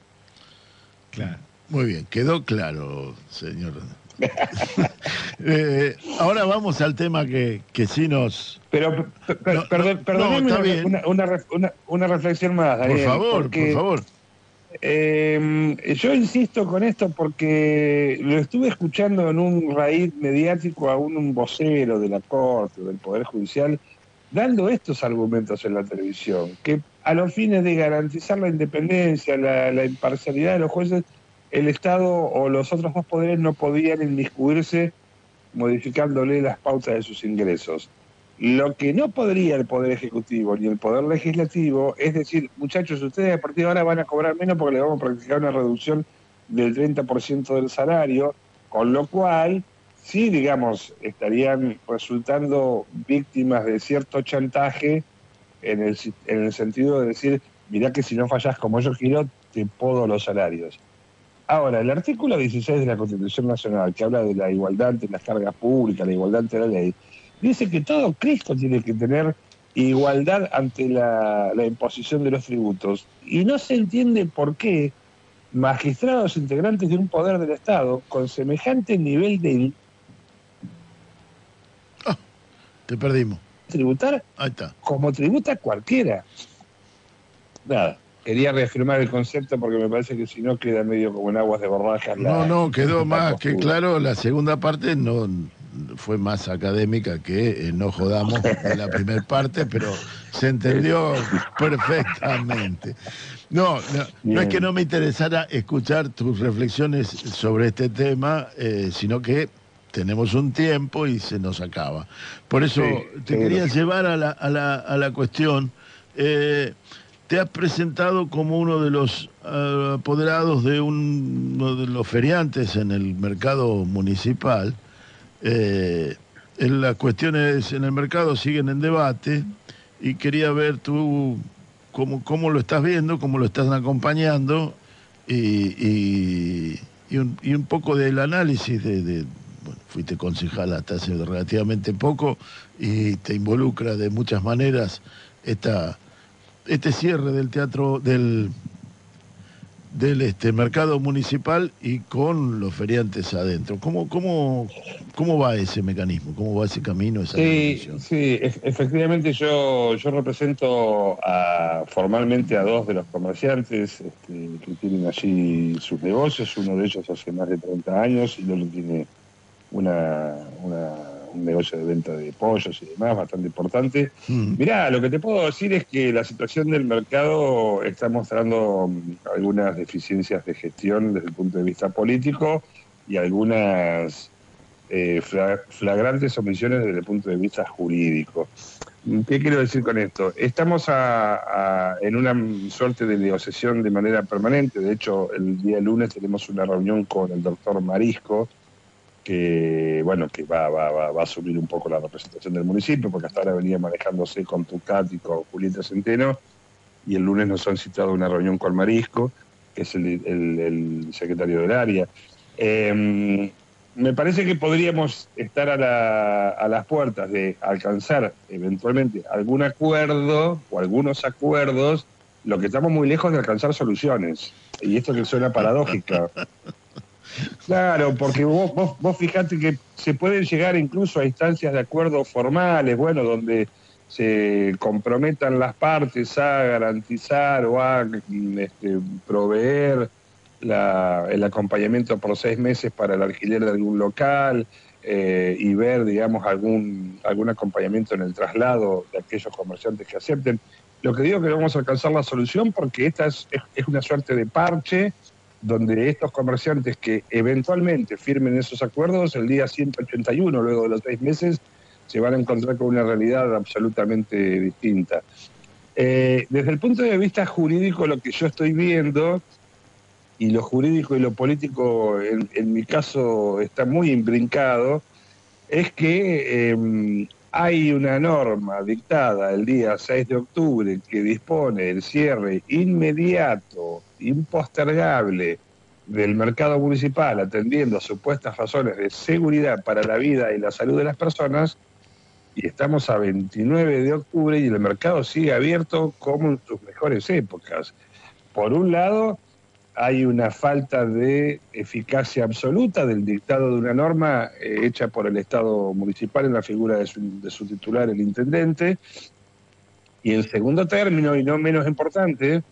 Claro. Muy bien, quedó claro, señor. Eh, ahora vamos al tema que, que sí nos... Pero, per- per- No, perdón, no, una, una, una ref- una- una reflexión más, Por Daniel, favor, porque, por favor. eh, yo insisto con esto porque lo estuve escuchando en un raíz mediático a un, un vocero de la Corte, del Poder Judicial, dando estos argumentos en la televisión, que a los fines de garantizar la independencia, la, la imparcialidad de los jueces, el Estado o los otros dos poderes no podían inmiscuirse modificándole las pautas de sus ingresos. Lo que no podría el Poder Ejecutivo ni el Poder Legislativo es decir, muchachos, ustedes a partir de ahora van a cobrar menos porque le vamos a practicar una reducción del 30% del salario, con lo cual, sí, digamos, estarían resultando víctimas de cierto chantaje en el, en el sentido de decir, mirá que si no fallas como yo quiero, te podo los salarios. Ahora, el artículo 16 de la Constitución Nacional, que habla de la igualdad ante las cargas públicas, la igualdad ante la ley, dice que todo Cristo tiene que tener igualdad ante la, la imposición de los tributos. Y no se entiende por qué magistrados integrantes de un poder del Estado con semejante nivel de Te perdimos. tributar Ahí está. como tributa cualquiera. Nada, quería reafirmar el concepto porque me parece que si no queda medio como en aguas de borrajas. No, no, quedó más que claro. La segunda parte no fue más académica que eh, no jodamos en la primera parte, pero se entendió perfectamente. No, no, no es que no me interesara escuchar tus reflexiones sobre este tema, eh, sino que tenemos un tiempo y se nos acaba. Por eso Sí, te seguro. quería llevar a la, a la, a la cuestión. Eh, te has presentado como uno de los eh, apoderados de un- uno de los feriantes en el mercado municipal. Eh, las cuestiones en el mercado siguen en debate y quería ver tú cómo, cómo lo estás viendo, cómo lo estás acompañando y, y un poco del análisis de, de- bueno, fuiste concejal hasta hace relativamente poco y te involucra de muchas maneras esta, este cierre del teatro del del este mercado municipal y con los feriantes adentro. ¿Cómo, cómo, cómo va ese mecanismo? ¿Cómo va ese camino? Esa Sí, sí, ef- efectivamente yo, yo represento a- formalmente a dos de los comerciantes este, que tienen allí sus negocios. Uno de ellos hace más de 30 años y el otro tiene una, una- un negocio de venta de pollos y demás bastante importante. Mm. Mirá, lo que te puedo decir es que la situación del mercado está mostrando mm, algunas deficiencias de gestión desde el punto de vista político y algunas eh, fla- flagrantes omisiones desde el punto de vista jurídico. ¿Qué quiero decir con esto? Estamos a- a- en una suerte de negociación de manera permanente. De hecho, el día lunes tenemos una reunión con el doctor Marisco, que bueno que va, va, va, a asumir un poco la representación del municipio, porque hasta ahora venía manejándose con Tucat y con Julieta Centeno, y el lunes nos han citado una reunión con Marisco, que es el, secretario del área. Eh, me parece que podríamos estar a, a las puertas de alcanzar eventualmente algún acuerdo o algunos acuerdos, lo que estamos muy lejos de alcanzar soluciones. Y esto que suena paradójica. Claro, porque vos, vos, vos fijate que se pueden llegar incluso a instancias de acuerdos formales, bueno, donde se comprometan las partes a garantizar o a mm, este, proveer el acompañamiento por seis meses para el alquiler de algún local eh, y ver, digamos, algún, algún acompañamiento en el traslado de aquellos comerciantes que acepten. Lo que digo es que vamos a alcanzar la solución porque esta es, es- es una suerte de parche donde estos comerciantes que eventualmente firmen esos acuerdos, el día 181, luego de los seis meses, se van a encontrar con una realidad absolutamente distinta. Eh, desde el punto de vista jurídico, lo que yo estoy viendo, y lo jurídico y lo político en, mi caso está muy imbrincado, es que eh, hay una norma dictada el día 6 de octubre que dispone el cierre inmediato, impostergable del mercado municipal, atendiendo a supuestas razones de seguridad para la vida y la salud de las personas, y estamos a 29 de octubre y el mercado sigue abierto como en sus mejores épocas. Por un lado, hay una falta de eficacia absoluta del dictado de una norma eh, hecha por el Estado municipal en la figura de su, de su titular, el intendente. Y en segundo término, y no menos importante,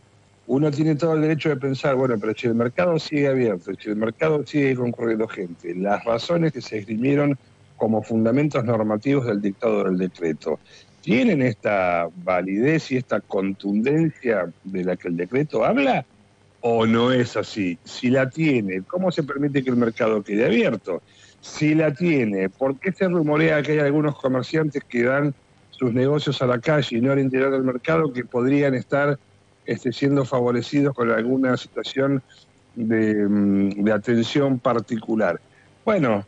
uno tiene todo el derecho de pensar, bueno, pero si el mercado sigue abierto, si el mercado sigue concurriendo gente, las razones que se esgrimieron como fundamentos normativos del dictado del decreto, ¿tienen esta validez y esta contundencia de la que el decreto habla? ¿O no es así? Si la tiene, ¿cómo se permite que el mercado quede abierto? Si la tiene, ¿por qué se rumorea que hay algunos comerciantes que dan sus negocios a la calle y no al interior del mercado que podrían estar este, siendo favorecidos con alguna situación de, mm, de atención particular? Bueno,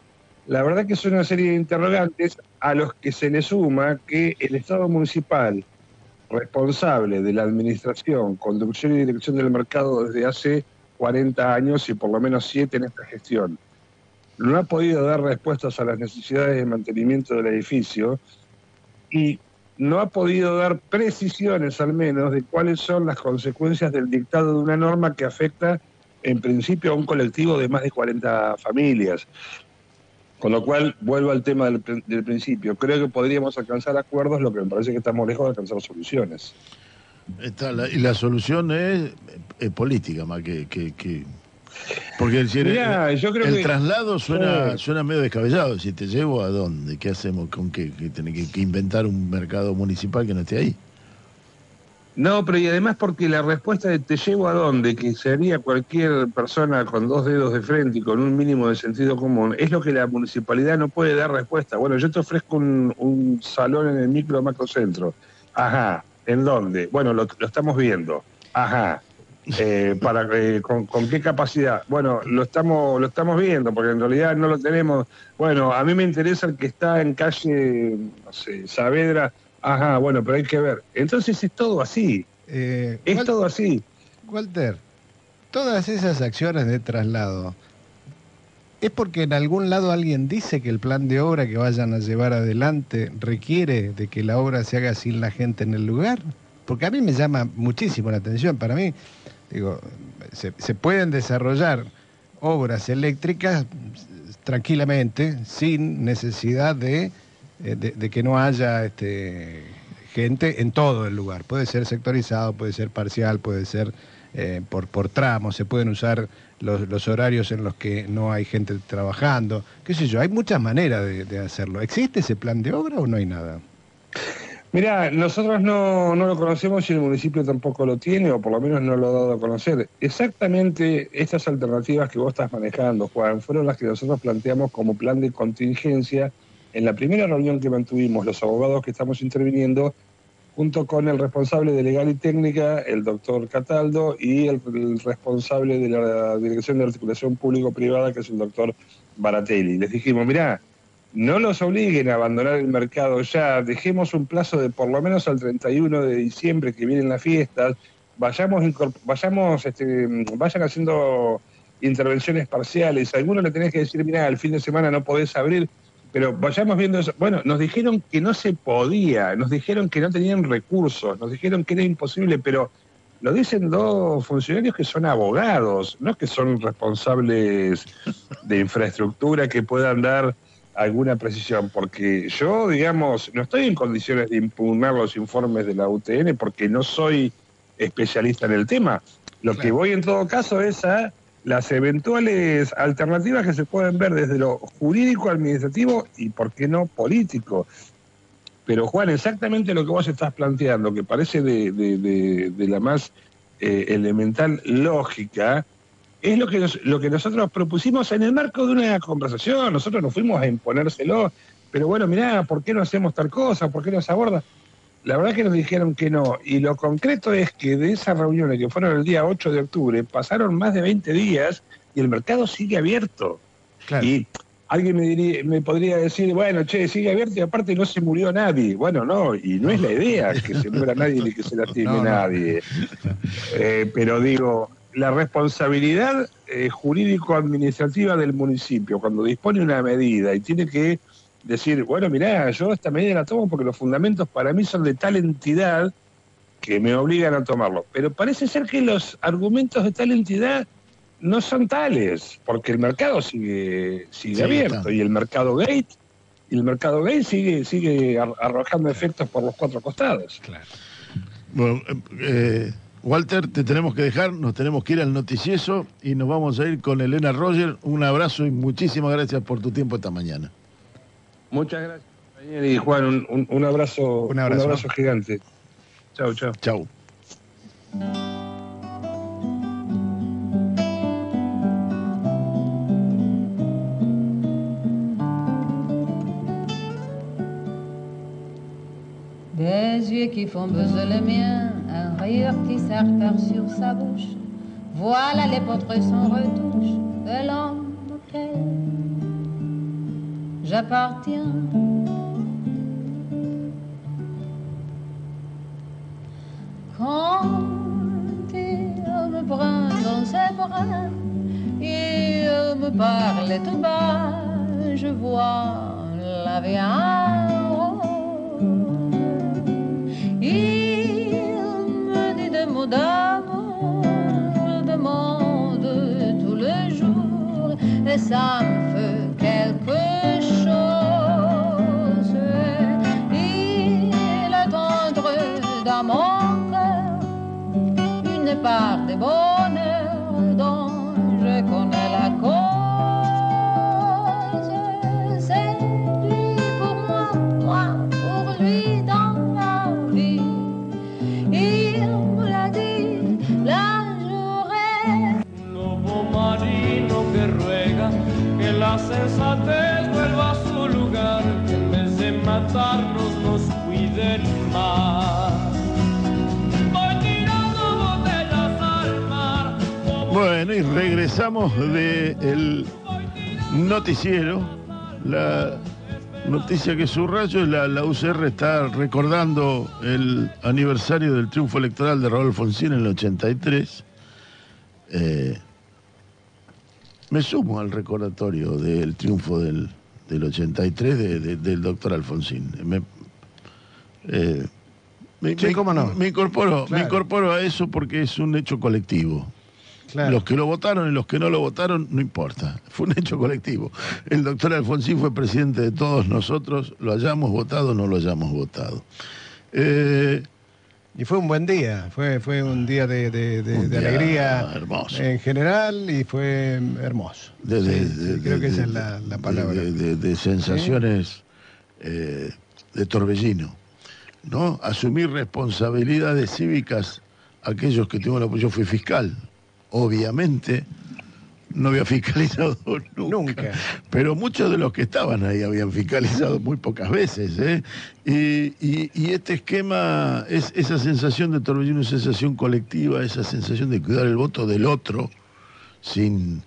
la verdad que son una serie de interrogantes a los que se le suma que el Estado municipal responsable de la administración, conducción y dirección del mercado desde hace 40 años y por lo menos 7 en esta gestión, no ha podido dar respuestas a las necesidades de mantenimiento del edificio y no ha podido dar precisiones al menos de cuáles son las consecuencias del dictado de una norma que afecta en principio a un colectivo de más de 40 familias. Con lo cual, vuelvo al tema del, del principio. Creo que podríamos alcanzar acuerdos, lo que me parece que estamos lejos de alcanzar soluciones. Está la- y la solución es, es política más que... que- que- Porque el, Mirá, yo creo el que- traslado suena, suena medio descabellado. Si te llevo a dónde, ¿qué hacemos? ¿Con qué? ¿Que tenés que, que inventar un mercado municipal que no esté ahí? No, pero y además porque la respuesta de te llevo a dónde, que sería cualquier persona con dos dedos de frente y con un mínimo de sentido común, es lo que la municipalidad no puede dar respuesta. Bueno, yo te ofrezco un, un salón en el micro macrocentro. Ajá, ¿en dónde? Bueno, lo, lo estamos viendo. Ajá. Eh, para eh, con, con qué capacidad bueno lo estamos lo estamos viendo porque en realidad no lo tenemos bueno a mí me interesa el que está en calle no sé Saavedra ajá bueno pero hay que ver entonces es todo así Eh, es Wal- todo así Walter, todas esas acciones de traslado, ¿es porque en algún lado alguien dice que el plan de obra que vayan a llevar adelante requiere de que la obra se haga sin la gente en el lugar? Porque a mí me llama muchísimo la atención. Para mí, digo, se, se pueden desarrollar obras eléctricas tranquilamente, sin necesidad de, de- de que no haya este, gente en todo el lugar. Puede ser sectorizado, puede ser parcial, puede ser eh, por, por tramos, se pueden usar los, los horarios en los que no hay gente trabajando, qué sé yo, hay muchas maneras de, de hacerlo. ¿Existe ese plan de obra o no hay nada? Mira, nosotros no, no lo conocemos y el municipio tampoco lo tiene, o por lo menos no lo ha dado a conocer. Exactamente estas alternativas que vos estás manejando, Juan, fueron las que nosotros planteamos como plan de contingencia en la primera reunión que mantuvimos los abogados que estamos interviniendo, junto con el responsable de legal y técnica, el doctor Cataldo, y el, responsable de la Dirección de Articulación Público-Privada, que es el doctor Baratelli. Les dijimos, mirá, no los obliguen a abandonar el mercado ya, dejemos un plazo de por lo menos al 31 de diciembre que vienen las fiestas, vayamos, vayamos este, vayan haciendo intervenciones parciales, a algunos le tenés que decir, mira, el fin de semana no podés abrir, pero vayamos viendo eso. Bueno, nos dijeron que no se podía, nos dijeron que no tenían recursos, nos dijeron que era imposible, pero lo dicen dos funcionarios que son abogados, no que son responsables de infraestructura que puedan dar alguna precisión, porque yo, digamos, no estoy en condiciones de impugnar los informes de la UTN porque no soy especialista en el tema. Lo que voy en todo caso es a las eventuales alternativas que se pueden ver desde lo jurídico, administrativo y, por qué no, político. Pero Juan, exactamente lo que vos estás planteando, que parece de, de- de- la más eh, elemental lógica, es lo que, nos- lo que nosotros propusimos en el marco de una conversación. Nosotros no fuimos a imponérselo, pero bueno, mirá, ¿por qué no hacemos tal cosa? ¿Por qué no se aborda? La verdad que nos dijeron que no. Y lo concreto es que de esas reuniones que fueron el día 8 de octubre, pasaron más de 20 días y el mercado sigue abierto. Claro. Y alguien me, diría, me podría decir, bueno, che, sigue abierto y aparte no se murió nadie. Bueno, no, y no es la idea que se muera nadie ni que se lastime No, no. nadie. Eh, pero digo, la responsabilidad eh, jurídico-administrativa del municipio, cuando dispone una medida y tiene que decir, bueno, mirá, yo esta medida la tomo porque los fundamentos para mí son de tal entidad que me obligan a tomarlo. Pero parece ser que los argumentos de tal entidad no son tales, porque el mercado sigue, sigue Sí, abierto está. y el mercado gate, y el mercado gate sigue, sigue ar- arrojando efectos por los cuatro costados. Claro. Bueno, eh, eh, Walter, te tenemos que dejar, nos tenemos que ir al noticioso y nos vamos a ir con Elena Roger. Un abrazo y muchísimas gracias por tu tiempo esta mañana. Muchas gracias, Daniel y Juan, un, un- un abrazo, Un abrazo. gigante. Chao, chao. Chau. Des yeux qui font buzzer le mien, un rire qui s'arpère sur sa bouche. Voilà les portraits sans retouche de l'homme auquel j'appartiens. Quand il me prend dans ses bras, il me parle tout bas, je vois la vie d'amour demande tous les jours et ça part des bonheurs dont je connais la cause. C'est lui pour moi, moi pour lui dans la vie. Il me l'a dit, la juré. Lobo marino que ruega que la sensatez vuelva a su lugar, que en vez de matar Bueno, y regresamos del noticiero. La noticia que subrayo es la, la UCR está recordando el aniversario del triunfo electoral de Raúl Alfonsín en el 83. Eh, me sumo al recordatorio del triunfo del, del 83 de- de- del doctor Alfonsín. Me, eh, me- Sí, me- cómo no. me incorporo, me incorporo a eso porque es un hecho colectivo. Claro. Los que lo votaron y los que no lo votaron, no importa. Fue un hecho colectivo. El doctor Alfonsín fue presidente de todos nosotros, lo hayamos votado o no lo hayamos votado. Eh, Y fue un buen día, fue, fue un día de, de- de- Un de día alegría hermoso. en general y fue hermoso. creo que esa es la, palabra. De, sensaciones eh, de torbellino. ¿no? Asumir responsabilidades cívicas aquellos que tuvimos la Yo fui fiscal. Obviamente no había fiscalizado nunca. Nunca. Pero muchos de los que estaban ahí habían fiscalizado muy pocas veces. ¿eh? Y, y- y este esquema, es esa sensación de torbellino, sensación colectiva, esa sensación de cuidar el voto del otro sin,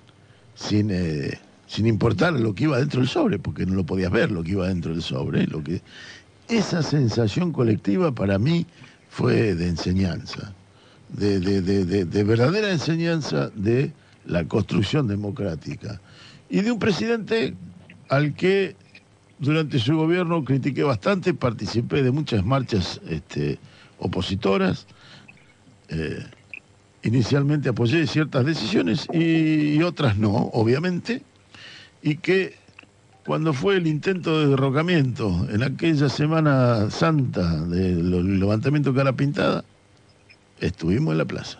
sin, eh, sin importar lo que iba dentro del sobre, porque no lo podías ver lo que iba dentro del sobre. Lo que... Esa sensación colectiva para mí fue de enseñanza, de, de- de- de- de verdadera enseñanza de la construcción democrática. Y de un presidente al que durante su gobierno critiqué bastante, participé de muchas marchas este, opositoras. eh, inicialmente apoyé ciertas decisiones y, y otras no, obviamente, y que cuando fue el intento de derrocamiento en aquella Semana Santa del levantamiento de cara pintada, estuvimos en la plaza.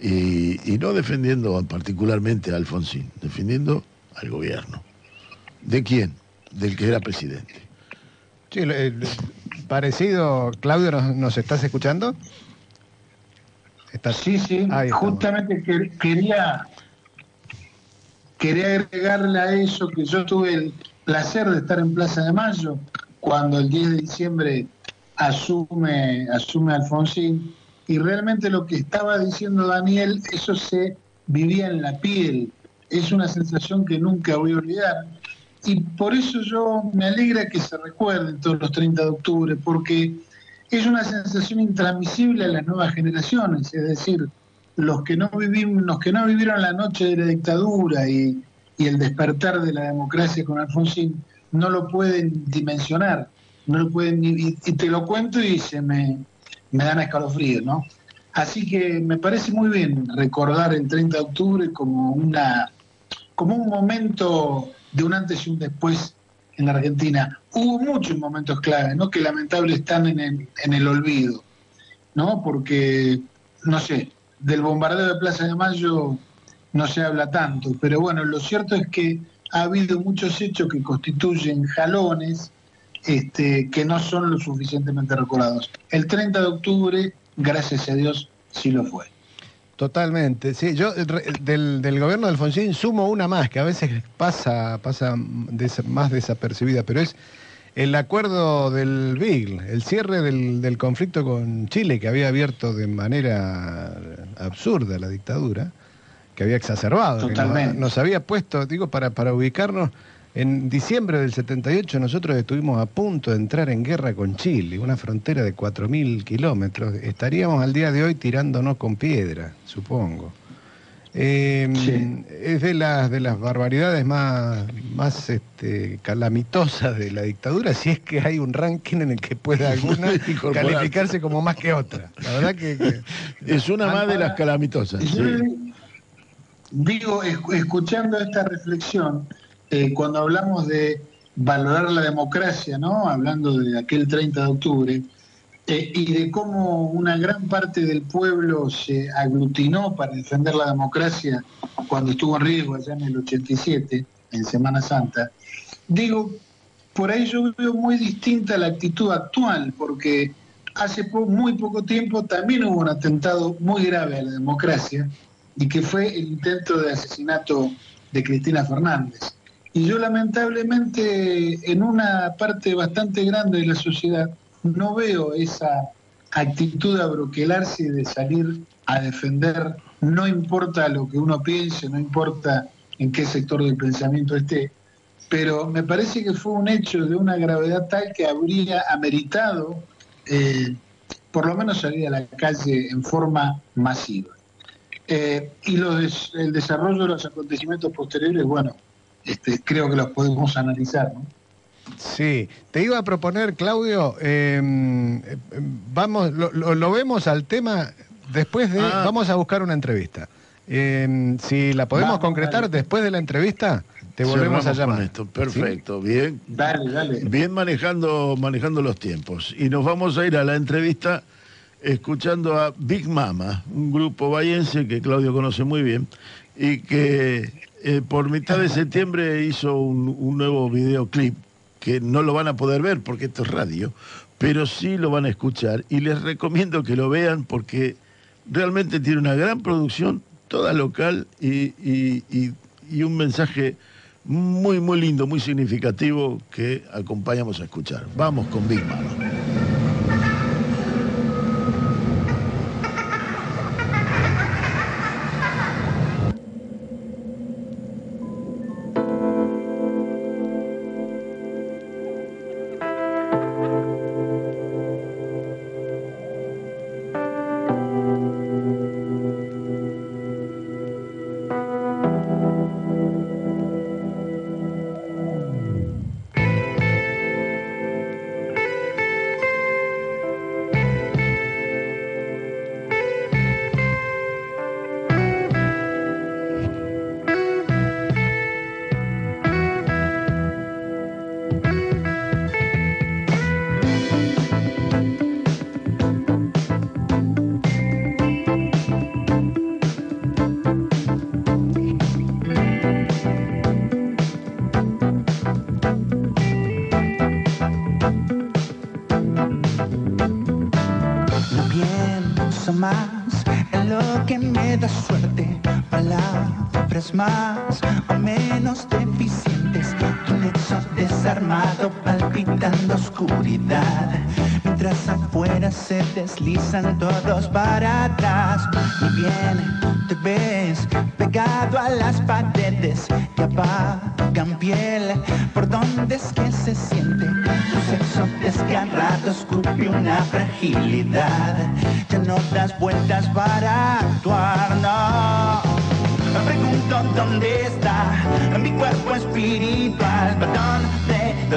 Y, y no defendiendo particularmente a Alfonsín, defendiendo al gobierno. ¿De quién? Del que era presidente. Sí, parecido, Claudio, ¿nos, nos estás escuchando? ¿Estás? Sí, sí, Ahí justamente que- quería, quería agregarle a eso que yo tuve el placer de estar en Plaza de Mayo cuando el 10 de diciembre asume, asume Alfonsín y realmente lo que estaba diciendo Daniel, eso se vivía en la piel, es una sensación que nunca voy a olvidar. Y por eso yo me alegra que se recuerden todos los 30 de octubre, porque es una sensación intransmisible a las nuevas generaciones, es decir, los que no vivimos, los que no vivieron la noche de la dictadura y, el despertar de la democracia con Alfonsín, no lo pueden dimensionar, no lo pueden y te lo cuento y se me, me dan escalofríos, ¿no? Así que me parece muy bien recordar el 30 de octubre como una como un momento de un antes y un después en la Argentina. Hubo muchos momentos clave, ¿no? Que lamentable están en el, en el olvido, ¿no? Porque, no sé, del bombardeo de Plaza de Mayo no se habla tanto, pero bueno, lo cierto es que ha habido muchos hechos que constituyen jalones este, que no son lo suficientemente recordados. El 30 de octubre, gracias a Dios, sí lo fue. Totalmente, sí. Yo del, del gobierno de Alfonsín sumo una más, que a veces pasa, pasa des- más desapercibida, pero es el acuerdo del BIG, el cierre del, del conflicto con Chile, que había abierto de manera absurda la dictadura, que había exacerbado, que nos, Totalmente. nos había puesto, digo, para, para ubicarnos, en diciembre del 78 nosotros estuvimos a punto de entrar en guerra con Chile, una frontera de 4.000 kilómetros. Estaríamos al día de hoy tirándonos con piedra, supongo. Eh, Sí. Es de las, de las barbaridades más, más este, calamitosas de la dictadura, si es que hay un ranking en el que pueda alguna calificarse como más que otra. La verdad que... que- Es una más de las calamitosas. Sí. Digo, es- escuchando esta reflexión, eh, cuando hablamos de valorar la democracia. Hablando de aquel 30 de octubre, eh, y de cómo una gran parte del pueblo se aglutinó para defender la democracia cuando estuvo en riesgo allá en el 87, en Semana Santa, digo, por ahí yo veo muy distinta la actitud actual, porque hace muy poco tiempo también hubo un atentado muy grave a la democracia, y que fue el intento de asesinato de Cristina Fernández. Y yo lamentablemente en una parte bastante grande de la sociedad no veo esa actitud de abroquelarse y de salir a defender, no importa lo que uno piense, no importa en qué sector del pensamiento esté, pero me parece que fue un hecho de una gravedad tal que habría ameritado eh, por lo menos salir a la calle en forma masiva. Eh, y el desarrollo de los acontecimientos posteriores, bueno, este, creo que los podemos analizar. ¿no? Sí, te iba a proponer, Claudio, em, eh, vamos, lo, lo- lo vemos al tema después de, Ah. vamos a buscar una entrevista. Em, si la podemos Vamos, concretar dale. después de la entrevista, te volvemos Cerramos a llamar. con esto. Perfecto, bien. Dale, dale. Bien manejando, manejando los tiempos. Y nos vamos a ir a la entrevista escuchando a Big Mama, un grupo bayense que Claudio conoce muy bien y que eh, por mitad de septiembre hizo un, nuevo videoclip que no lo van a poder ver porque esto es radio, pero sí lo van a escuchar y les recomiendo que lo vean porque realmente tiene una gran producción, toda local y, y- y- un mensaje muy, muy lindo, muy significativo que acompañamos a escuchar. Vamos con Big.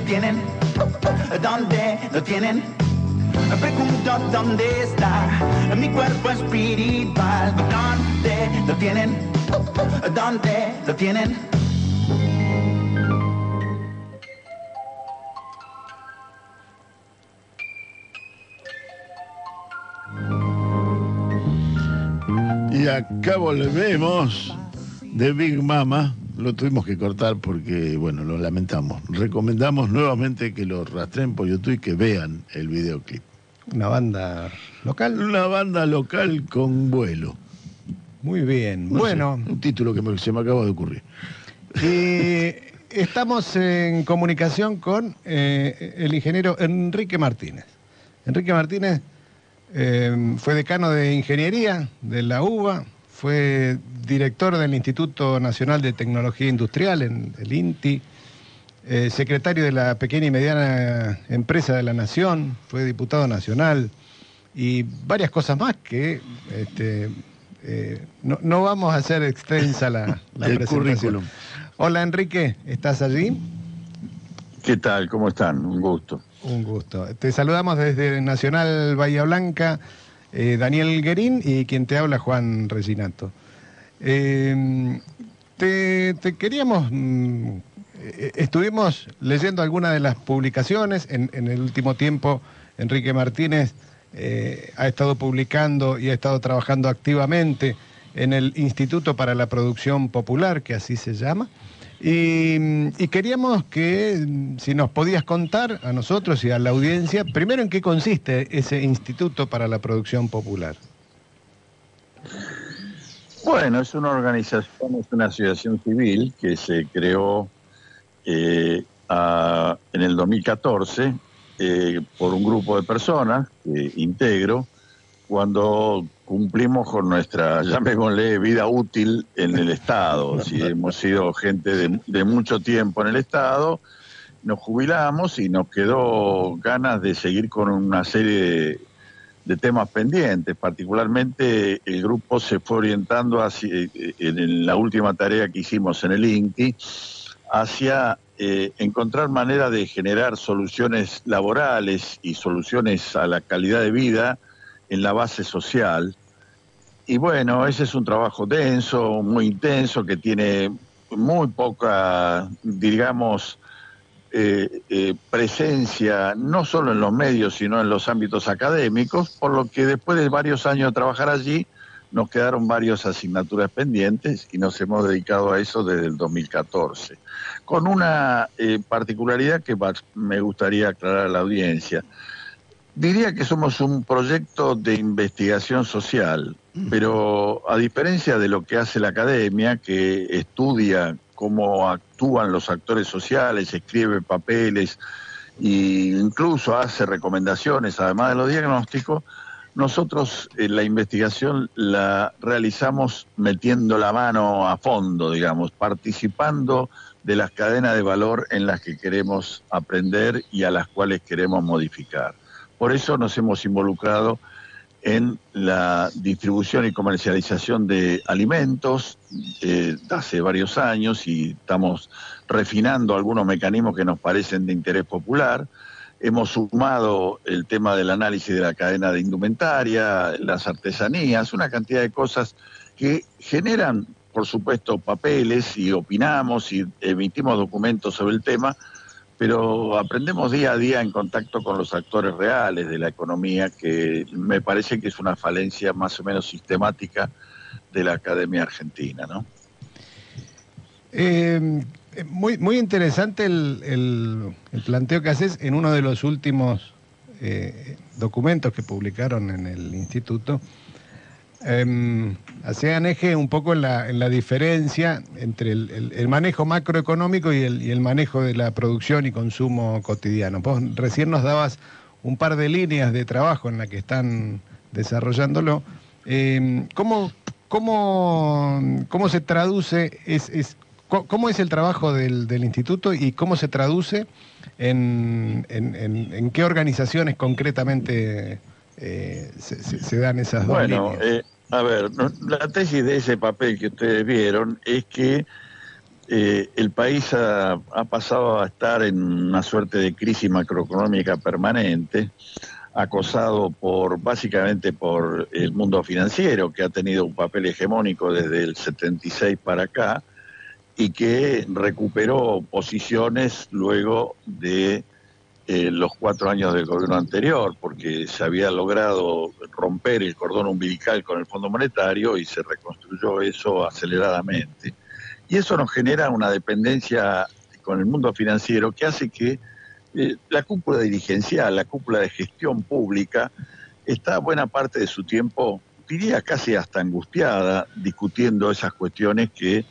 Tienen? ¿Dónde lo tienen? Pregunto dónde está mi cuerpo espiritual. ¿Dónde lo tienen? ¿Dónde lo tienen? Y acá volvemos de Big Mama. Lo tuvimos que cortar porque, bueno, lo lamentamos. Recomendamos nuevamente que lo rastreen por YouTube y que vean el videoclip. Una banda local. Una banda local con vuelo. Muy bien. No sé, bueno, un título que me- se me acaba de ocurrir. y estamos en comunicación con eh, el ingeniero Enrique Martínez. Enrique Martínez eh, fue decano de ingeniería de la UBA, fue director del Instituto Nacional de Tecnología Industrial, en el INTI, eh, secretario de la pequeña y mediana empresa de la Nación, fue diputado nacional y varias cosas más que este, eh, no, no vamos a hacer extensa la, la El presentación. currículum. Hola Enrique, ¿estás allí? ¿Qué tal? ¿Cómo están? Un gusto. Un gusto. Te saludamos desde Nacional Bahía Blanca, eh, Daniel Guerín y quien te habla, Juan Reginato. Eh, te, queríamos, mm, eh, estuvimos leyendo algunas de las publicaciones, en, el último tiempo Enrique Martínez eh, ha estado publicando y ha estado trabajando activamente en el Instituto para la Producción Popular, que así se llama. Y, queríamos que, si nos podías contar a nosotros y a la audiencia, primero en qué consiste ese Instituto para la Producción Popular. Bueno, es una organización, es una asociación civil que se creó eh, en el 2014 eh, por un grupo de personas que integro cuando cumplimos con nuestra, llamémosle, vida útil en el Estado. Si hemos sido gente de, mucho tiempo en el Estado, nos jubilamos y nos quedó ganas de seguir con una serie de, temas pendientes. Particularmente el grupo se fue orientando hacia, eh, en la última tarea que hicimos en el INTI hacia eh, encontrar manera de generar soluciones laborales y soluciones a la calidad de vida en la base social. Y bueno, ese es un trabajo denso, muy intenso, que tiene muy poca, digamos, eh, eh, presencia no solo en los medios, sino en los ámbitos académicos, por lo que después de varios años de trabajar allí, nos quedaron varias asignaturas pendientes y nos hemos dedicado a eso desde el 2014, con una eh, particularidad que me gustaría aclarar a la audiencia. Diría que somos un proyecto de investigación social, pero a diferencia de lo que hace la academia, que estudia cómo actúan los actores sociales, escribe papeles e incluso hace recomendaciones, además de los diagnósticos, nosotros eh, la investigación la realizamos metiendo la mano a fondo, digamos, participando de las cadenas de valor en las que queremos aprender y a las cuales queremos modificar. Por eso nos hemos involucrado en la distribución y comercialización de alimentos eh, hace varios años y estamos refinando algunos mecanismos que nos parecen de interés popular. Hemos sumado el tema del análisis de la cadena de indumentaria, las artesanías, una cantidad de cosas que generan, por supuesto, papeles y opinamos y emitimos documentos sobre el tema, pero aprendemos día a día en contacto con los actores reales de la economía, que me parece que es una falencia más o menos sistemática de la Academia Argentina, ¿no? Eh, muy, muy interesante el, el- el planteo que haces en uno de los últimos eh, documentos que publicaron en el instituto. Eh, hacían eje un poco en la, en la diferencia entre el, el- manejo macroeconómico y el, y el manejo de la producción y consumo cotidiano. Vos recién nos dabas un par de líneas de trabajo en la que están desarrollándolo. Eh, ¿cómo, cómo, cómo se traduce, es, es- cómo es el trabajo del, del instituto y cómo se traduce en- en- en qué organizaciones concretamente eh, se, se- se dan esas dos Bueno, líneas? eh, a ver, la tesis de ese papel que ustedes vieron es que eh, el país ha, ha pasado a estar en una suerte de crisis macroeconómica permanente, acosado por básicamente por el mundo financiero, que ha tenido un papel hegemónico desde el 76 para acá y que recuperó posiciones luego de eh, los cuatro años del gobierno anterior, porque se había logrado romper el cordón umbilical con el Fondo Monetario y se reconstruyó eso aceleradamente. Y eso nos genera una dependencia con el mundo financiero que hace que eh, la cúpula dirigencial, la cúpula de gestión pública, está buena parte de su tiempo, diría casi hasta angustiada, discutiendo esas cuestiones que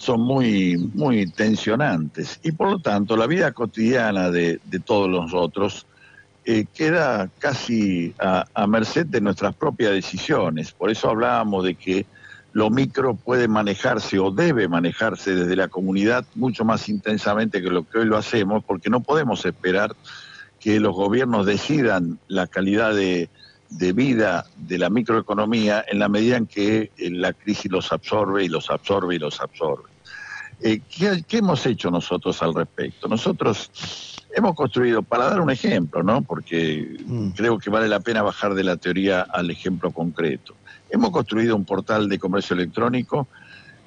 son muy, muy tensionantes. Y por lo tanto, la vida cotidiana de, de todos nosotros eh, queda casi a, a merced de nuestras propias decisiones. Por eso hablábamos de que lo micro puede manejarse o debe manejarse desde la comunidad mucho más intensamente que lo que hoy lo hacemos, porque no podemos esperar que los gobiernos decidan la calidad de, de vida de la microeconomía en la medida en que eh, la crisis los absorbe y los absorbe y los absorbe. Eh, ¿qué, qué hemos hecho nosotros al respecto? Nosotros hemos construido, para dar un ejemplo, ¿no? porque creo que vale la pena bajar de la teoría al ejemplo concreto. Hemos construido un portal de comercio electrónico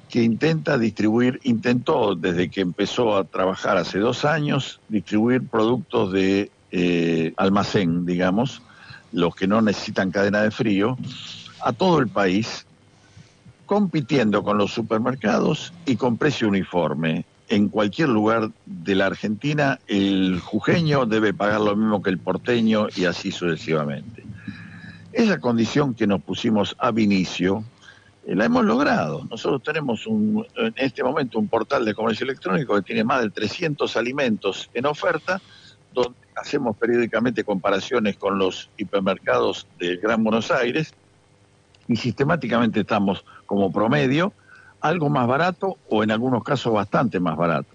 que intenta distribuir, intentó desde que empezó a trabajar hace dos años, distribuir productos de eh, almacén, digamos, los que no necesitan cadena de frío, a todo el país, compitiendo con los supermercados y con precio uniforme. En cualquier lugar de la Argentina, el jujeño debe pagar lo mismo que el porteño y así sucesivamente. Esa condición que nos pusimos ab inicio eh, la hemos logrado. Nosotros tenemos un, en este momento un portal de comercio electrónico que tiene más de 300 alimentos en oferta, donde hacemos periódicamente comparaciones con los hipermercados del Gran Buenos Aires y sistemáticamente estamos como promedio algo más barato o en algunos casos bastante más barato.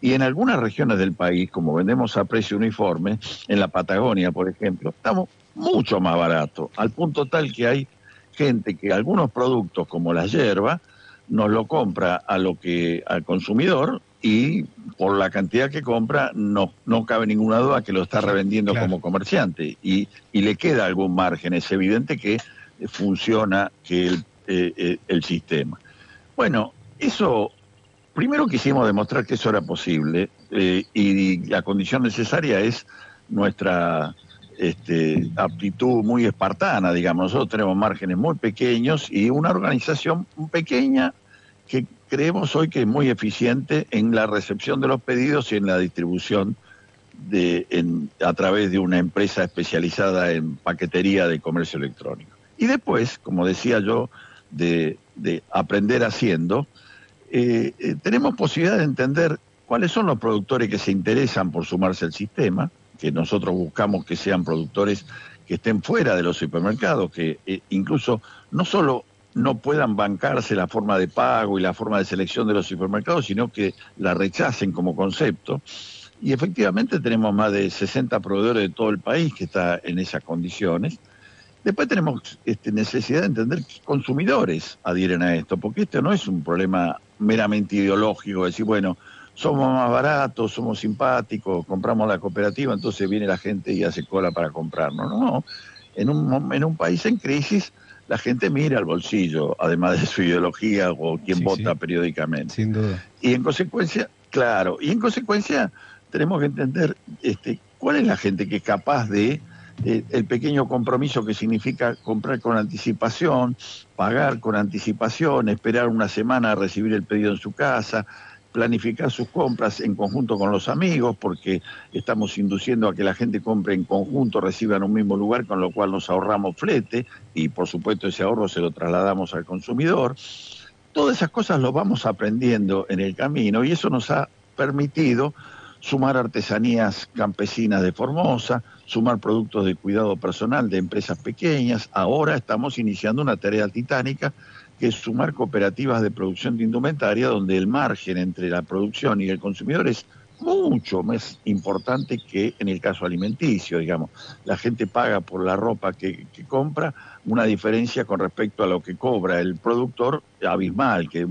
Y en algunas regiones del país, como vendemos a precio uniforme, en la Patagonia, por ejemplo, estamos mucho más barato, al punto tal que hay gente que algunos productos como la hierba nos lo compra a lo que al consumidor y por la cantidad que compra no, no cabe ninguna duda que lo está revendiendo como comerciante y, y, le queda algún margen. Es evidente que funciona que el, eh, eh, el sistema. Bueno, eso, primero quisimos demostrar que eso era posible eh, y la condición necesaria es nuestra este, aptitud muy espartana, digamos. Nosotros tenemos márgenes muy pequeños y una organización pequeña que creemos hoy que es muy eficiente en la recepción de los pedidos y en la distribución a través de una empresa especializada en paquetería de comercio electrónico. Y después, como decía yo, de, de aprender haciendo, eh, eh, tenemos posibilidad de entender cuáles son los productores que se interesan por sumarse al sistema, que nosotros buscamos que sean productores que estén fuera de los supermercados, que eh, incluso no solo no puedan bancarse la forma de pago y la forma de selección de los supermercados, sino que la rechacen como concepto. Y efectivamente tenemos más de 60 proveedores de todo el país que está en esas condiciones. Después tenemos este, necesidad de entender qué consumidores adhieren a esto, porque esto no es un problema meramente ideológico, decir, bueno, somos más baratos, somos simpáticos, compramos la cooperativa, entonces viene la gente y hace cola para comprarnos. No, no. En un, en un país en crisis, la gente mira al bolsillo, además de su ideología o quien vota periódicamente. Sin duda. Y en consecuencia, claro, y en consecuencia tenemos que entender este, cuál es la gente que es capaz de eh, el pequeño compromiso que significa comprar con anticipación, pagar con anticipación, esperar una semana a recibir el pedido en su casa, planificar sus compras en conjunto con los amigos, porque estamos induciendo a que la gente compre en conjunto, reciba en un mismo lugar, con lo cual nos ahorramos flete y por supuesto ese ahorro se lo trasladamos al consumidor. Todas esas cosas lo vamos aprendiendo en el camino y eso nos ha permitido sumar artesanías campesinas de Formosa, sumar productos de cuidado personal de empresas pequeñas. Ahora estamos iniciando una tarea titánica que es sumar cooperativas de producción de indumentaria donde el margen entre la producción y el consumidor es mucho más importante que en el caso alimenticio, digamos. La gente paga por la ropa que, que, compra una diferencia con respecto a lo que cobra el productor abismal, que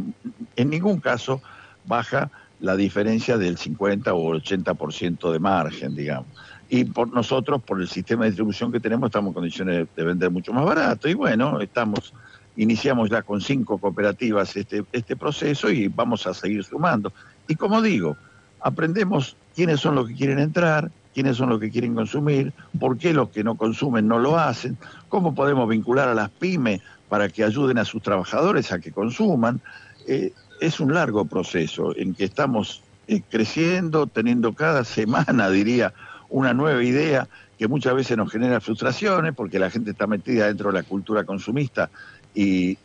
en ningún caso baja la diferencia del 50 o 80% de margen, digamos. Y por nosotros, por el sistema de distribución que tenemos, estamos en condiciones de vender mucho más barato. Y bueno, estamos iniciamos ya con cinco cooperativas este, este proceso y vamos a seguir sumando. Y como digo, aprendemos quiénes son los que quieren entrar, quiénes son los que quieren consumir, por qué los que no consumen no lo hacen, cómo podemos vincular a las pymes para que ayuden a sus trabajadores a que consuman. Eh, es un largo proceso en que estamos eh, creciendo, teniendo cada semana, diría, una nueva idea que muchas veces nos genera frustraciones porque la gente está metida dentro de la cultura consumista y,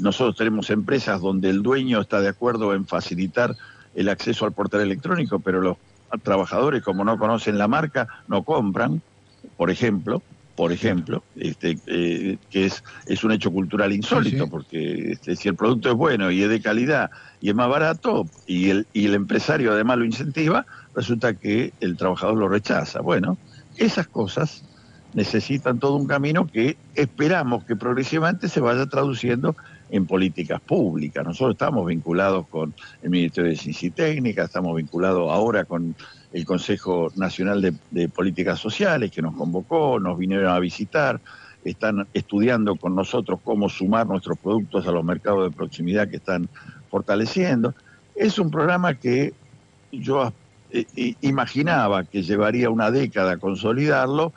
nosotros tenemos empresas donde el dueño está de acuerdo en facilitar el acceso al portal electrónico, pero los trabajadores, como no conocen la marca, no compran, por ejemplo, por ejemplo, este, eh, que es, es un hecho cultural insólito, porque este, si el producto es bueno y es de calidad y es más barato, y el, y el empresario además lo incentiva, resulta que el trabajador lo rechaza. Bueno, esas cosas necesitan todo un camino que esperamos que progresivamente se vaya traduciendo en políticas públicas. Nosotros estamos vinculados con el Ministerio de Ciencia y Técnica, estamos vinculados ahora con el Consejo Nacional de, Políticas Sociales que nos convocó, nos vinieron a visitar, están estudiando con nosotros cómo sumar nuestros productos a los mercados de proximidad que están fortaleciendo. Es un programa que yo eh, imaginaba que llevaría una década consolidarlo,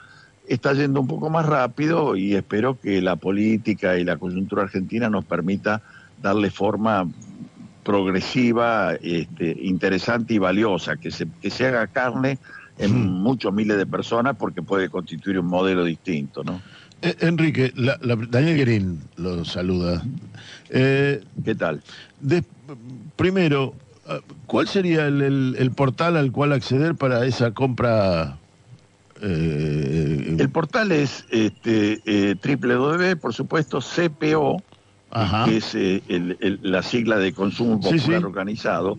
está yendo un poco más rápido y espero que la política y la coyuntura argentina nos permita darle forma progresiva, este, interesante y valiosa, que se, que se haga carne en muchos miles de personas porque puede constituir un modelo distinto, ¿no? Eh, Enrique, la- la- Daniel Green lo saluda. Eh, ¿Qué tal? de- primero, ah, ¿cuál sería el, el- el portal al cual acceder para esa compra? eh, El portal es este, eh, www, por supuesto, CPO, Ajá. que es eh, el- el- la sigla de consumo Sí, popular sí. organizado,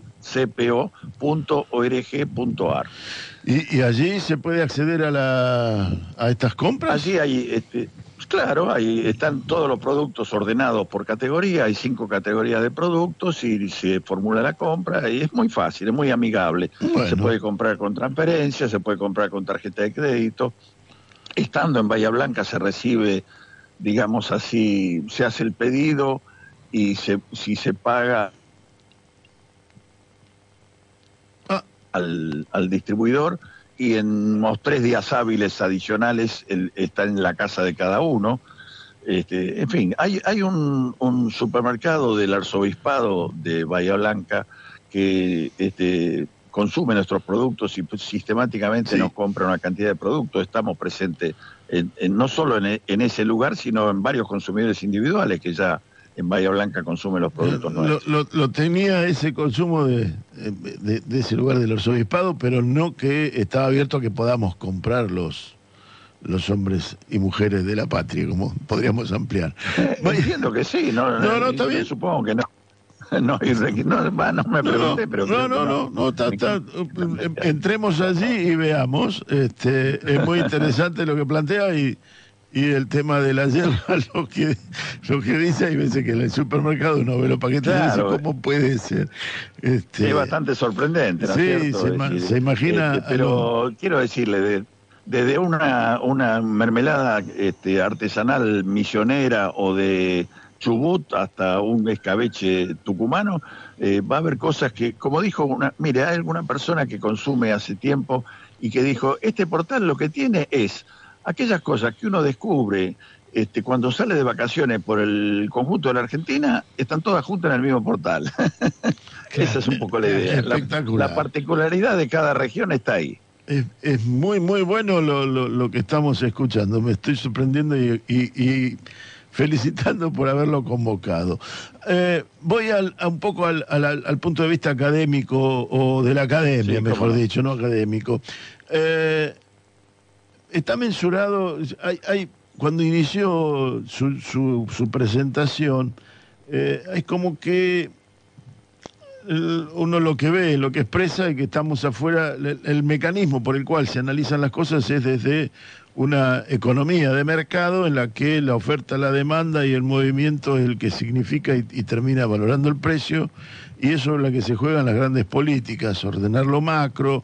cpo.org.ar. y, y allí se puede acceder a, la, a estas compras? Allí hay, este, pues claro, ahí están todos los productos ordenados por categoría, hay cinco categorías de productos y se formula la compra y es muy fácil, es muy amigable. Bueno. Se puede comprar con transferencia, se puede comprar con tarjeta de crédito. Estando en Bahía Blanca se recibe, digamos así, se hace el pedido y se, si se paga al, al distribuidor y en unos tres días hábiles adicionales el- está en la casa de cada uno. Este, en fin, hay, hay un, un supermercado del arzobispado de Bahía Blanca que este, consume nuestros productos y pues, sistemáticamente Sí. nos compra una cantidad de productos. Estamos presentes en- en- no solo en, en ese lugar, sino en varios consumidores individuales que ya en Bahía Blanca consumen los productos lo, nuestros. lo- lo tenía ese consumo de, de- de ese lugar del arzobispado, pero no que estaba abierto a que podamos comprar los, los hombres y mujeres de la patria, como podríamos ampliar. Entiendo que sí, no, No, no, está yo bien. Supongo que no. No, no, no me No, pregunté, pero. no, no, no, no, está- está- em- entremos allí y veamos. Este, es muy interesante lo que plantea y, y el tema de la hierba, lo que, lo que dice, hay veces que en el supermercado uno ve los paquetes Claro. dice, ¿cómo puede ser? Este, es bastante sorprendente, ¿no Sí, cierto? se ima- decir, se imagina este, pero quiero decirle, de- desde una, una mermelada este, artesanal misionera o de Chubut hasta un escabeche tucumano, eh, va a haber cosas que, como dijo una, mire, hay alguna persona que consume hace tiempo y que dijo, este portal lo que tiene es aquellas cosas que uno descubre este, cuando sale de vacaciones por el conjunto de la Argentina, están todas juntas en el mismo portal. Esa es un poco la idea. La- la particularidad de cada región está ahí. Es, es muy, muy bueno lo, lo- lo que estamos escuchando. Me estoy sorprendiendo y, y- y felicitando por haberlo convocado. Eh, voy al- a un poco al, al- al punto de vista académico o de la academia, Sí, mejor no. dicho, no académico. Eh, está mensurado, hay, hay- cuando inició su, su- su presentación, eh, hay como que uno lo que ve, lo que expresa es que estamos afuera, el, el mecanismo por el cual se analizan las cosas es desde una economía de mercado en la que la oferta, la demanda y el movimiento es el que significa y, y termina valorando el precio y eso es la que se juegan las grandes políticas, ordenar lo macro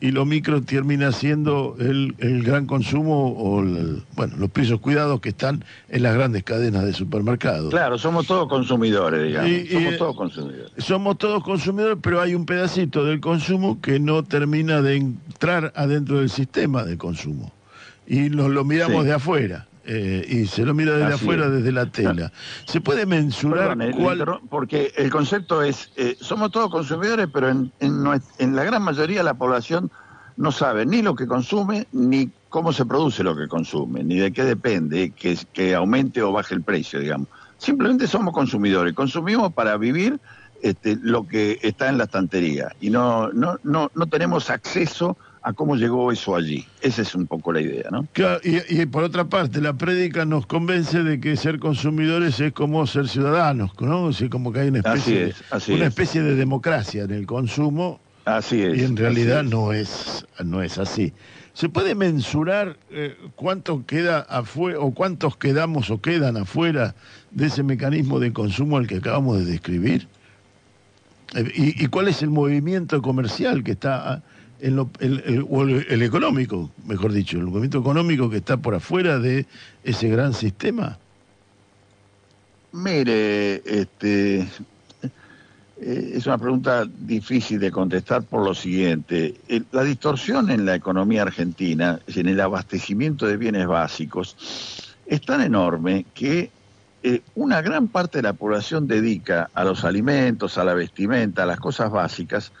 y lo micro termina siendo el, el gran consumo o el- bueno, los precios cuidados que están en las grandes cadenas de supermercados. Claro, somos todos consumidores, digamos. Y- somos todos consumidores. Somos todos consumidores, pero hay un pedacito del consumo que no termina de entrar adentro del sistema de consumo. Y nos lo miramos Sí. de afuera. eh, y se lo mira desde Así afuera, es. desde la tela. ¿Se puede mensurar Perdón, cuál... porque el concepto es, eh, somos todos consumidores, pero en, en la gran mayoría la población no sabe ni lo que consume, ni cómo se produce lo que consume, ni de qué depende que, que aumente o baje el precio, digamos. Simplemente somos consumidores, consumimos para vivir este, lo que está en la estantería y no, no, no, no tenemos acceso a cómo llegó eso allí. Esa es un poco la idea, ¿no? Claro, y, y por otra parte, la prédica nos convence de que ser consumidores es como ser ciudadanos, ¿no? O sea, como que hay una especie, Así es, así de, una es. especie de democracia en el consumo Así es. y en realidad es. no es no es así. ¿Se puede mensurar eh, cuánto queda afuera o cuántos quedamos o quedan afuera de ese mecanismo de consumo al que acabamos de describir? Eh, ¿Y, y cuál es el movimiento comercial que está en el, económico, mejor dicho, el movimiento económico que está por afuera de ese gran sistema? Mire, este, eh, es una pregunta difícil de contestar por lo siguiente. La distorsión en la economía argentina, en el abastecimiento de bienes básicos, es tan enorme que eh, una gran parte de la población dedica a los alimentos, a la vestimenta, a las cosas básicas,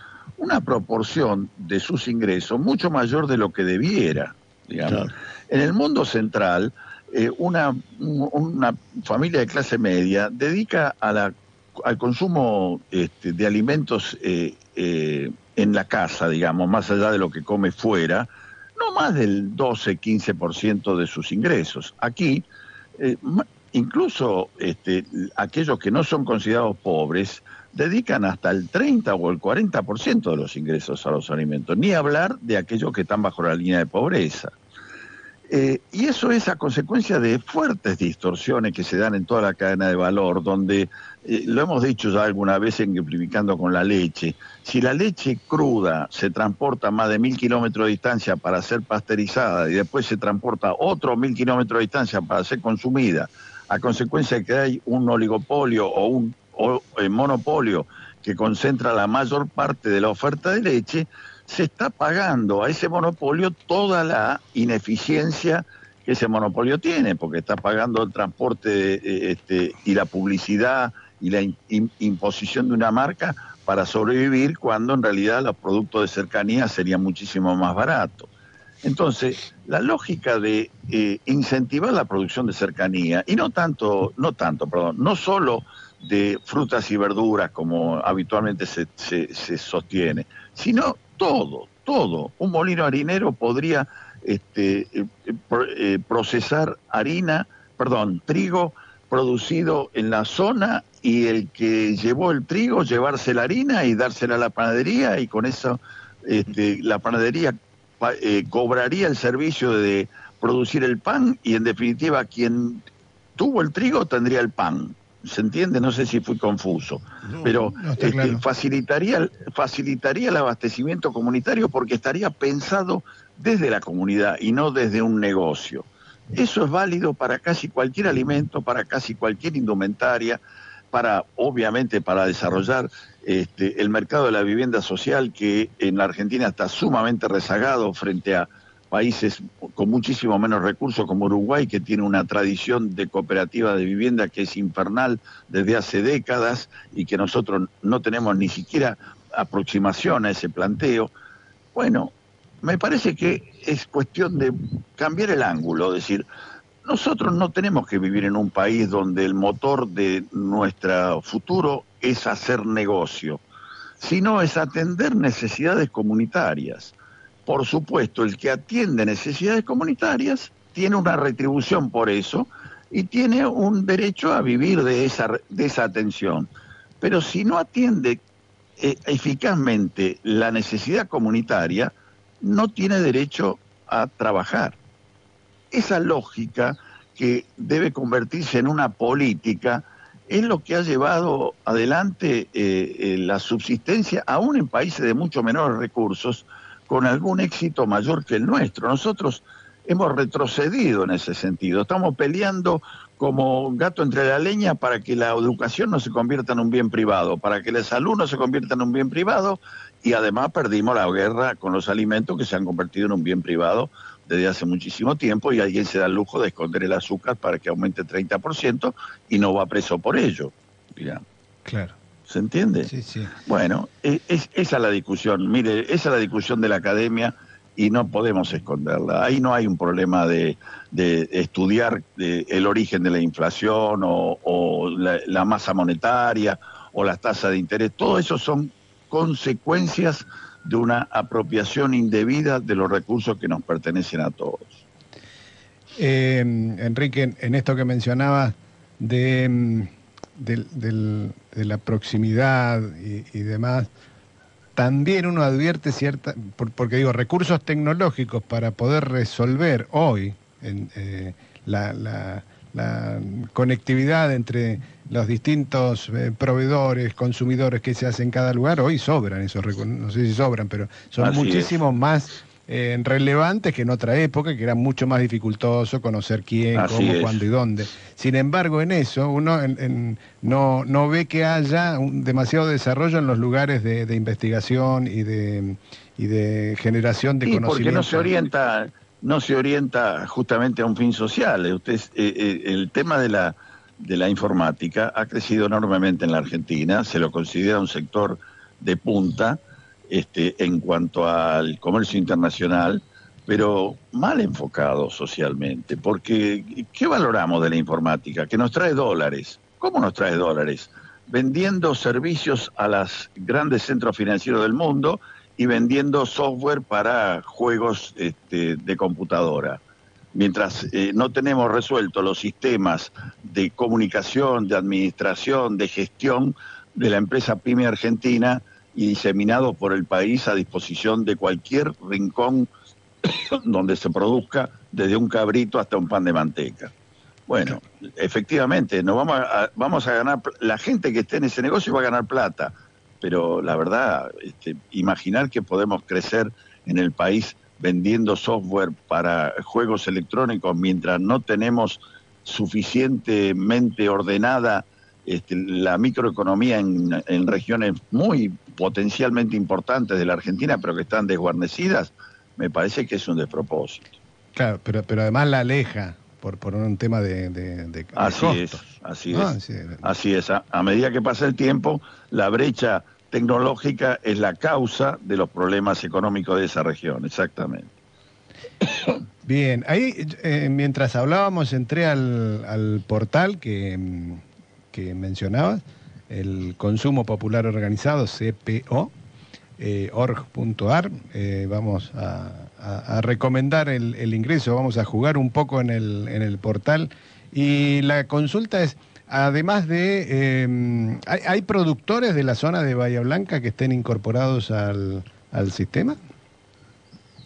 una proporción de sus ingresos mucho mayor de lo que debiera, digamos. Claro. En el mundo central, eh, una, una familia de clase media dedica a la, al consumo este, de alimentos eh, eh, en la casa, digamos, más allá de lo que come fuera, no más del 12-15% de sus ingresos. Aquí, eh, incluso este, aquellos que no son considerados pobres dedican hasta el 30 o el 40% de los ingresos a los alimentos, ni hablar de aquellos que están bajo la línea de pobreza. Eh, y eso es a consecuencia de fuertes distorsiones que se dan en toda la cadena de valor, donde, eh, lo hemos dicho ya alguna vez ejemplificando con la leche, si la leche cruda se transporta más de mil kilómetros de distancia para ser pasteurizada y después se transporta otros mil kilómetros de distancia para ser consumida, a consecuencia de que hay un oligopolio o un o, eh, monopolio que concentra la mayor parte de la oferta de leche, se está pagando a ese monopolio toda la ineficiencia que ese monopolio tiene, porque está pagando el transporte eh, este, y la publicidad y la imposición de una marca para sobrevivir cuando en realidad los productos de cercanía serían muchísimo más baratos. Entonces, la lógica de eh, incentivar la producción de cercanía, y no tanto, no tanto, perdón, no solo de frutas y verduras como habitualmente se, se- sostiene, sino todo, todo. Un molino harinero podría este, eh, eh, pro- procesar harina, perdón, trigo producido en la zona y el que llevó el trigo llevarse la harina y dársela a la panadería y con eso este, la panadería pa- eh, cobraría el servicio de producir el pan y en definitiva quien tuvo el trigo tendría el pan. ¿Se entiende? No sé si fui confuso, pero no, este, claro. facilitaría, facilitaría el abastecimiento comunitario porque estaría pensado desde la comunidad y no desde un negocio. Eso es válido para casi cualquier alimento, para casi cualquier indumentaria, para obviamente para desarrollar este, el mercado de la vivienda social que en la Argentina está sumamente rezagado frente a países con muchísimo menos recursos como Uruguay, que tiene una tradición de cooperativa de vivienda que es infernal desde hace décadas y que nosotros no tenemos ni siquiera aproximación a ese planteo. Bueno, me parece que es cuestión de cambiar el ángulo, decir, nosotros no tenemos que vivir en un país donde el motor de nuestro futuro es hacer negocio, sino es atender necesidades comunitarias. Por supuesto, el que atiende necesidades comunitarias tiene una retribución por eso y tiene un derecho a vivir de esa, de esa atención. Pero si no atiende eh, eficazmente la necesidad comunitaria, no tiene derecho a trabajar. Esa lógica que debe convertirse en una política es lo que ha llevado adelante eh, eh, la subsistencia, aún en países de mucho menores recursos, con algún éxito mayor que el nuestro. Nosotros hemos retrocedido en ese sentido. Estamos peleando como gato entre la leña para que la educación no se convierta en un bien privado, para que la salud no se convierta en un bien privado y además perdimos la guerra con los alimentos que se han convertido en un bien privado desde hace muchísimo tiempo y alguien se da el lujo de esconder el azúcar para que aumente 30% y no va preso por ello. Claro. ¿Se entiende? Sí, sí. Bueno, es, es- esa es la discusión. Mire, esa es la discusión de la academia y no podemos esconderla. Ahí no hay un problema de, de estudiar eh, el origen de la inflación o, o la, la masa monetaria o las tasas de interés. Todo eso son consecuencias de una apropiación indebida de los recursos que nos pertenecen a todos. Eh, Enrique, en- en esto que mencionabas de, mm, del- del- de la proximidad y, y demás, también uno advierte cierta, por- porque digo, recursos tecnológicos para poder resolver hoy en, eh, la, la- la conectividad entre los distintos eh, proveedores, consumidores que se hacen en cada lugar, hoy sobran esos recursos, no sé si sobran, pero son Así es. muchísimos más eh, relevantes que en otra época, que era mucho más dificultoso conocer quién, Así cómo, es. cuándo y dónde. Sin embargo, en eso uno en- en- no, no ve que haya un demasiado desarrollo en los lugares de, de investigación y de, y de generación de Sí, porque conocimiento. no se orienta, no se orienta justamente a un fin social. Usted, eh, eh, el tema de la de la informática ha crecido enormemente en la Argentina, se lo considera un sector de punta este, en cuanto al comercio internacional, pero mal enfocado socialmente, porque ¿qué valoramos de la informática? Que nos trae dólares. ¿Cómo nos trae dólares? Vendiendo servicios a los grandes centros financieros del mundo y vendiendo software para juegos este, de computadora. Mientras eh, no tenemos resuelto los sistemas de comunicación, de administración, de gestión de la empresa PYME Argentina y diseminados por el país a disposición de cualquier rincón donde se produzca desde un cabrito hasta un pan de manteca. Bueno, efectivamente, nos vamos a, vamos a ganar, la gente que esté en ese negocio va a ganar plata, pero la verdad, este, imaginar que podemos crecer en el país vendiendo software para juegos electrónicos mientras no tenemos suficientemente ordenada este, la microeconomía en, en regiones muy potencialmente importantes de la Argentina, pero que están desguarnecidas, me parece que es un despropósito. Claro, pero, pero además la aleja por, por un tema de, de, de Así es, así es. Así es. A, a medida que pasa el tiempo, la brecha tecnológica es la causa de los problemas económicos de esa región, exactamente. Bien, ahí eh, mientras hablábamos entré al, al portal que, mm, que mencionabas, el Consumo Popular Organizado, CPO, eh, org.ar. Eh, vamos a, a- a recomendar el, el ingreso, vamos a jugar un poco en el, en el portal. Y la consulta es, además de, eh, ¿hay, hay productores de la zona de Bahía Blanca que estén incorporados al, al sistema?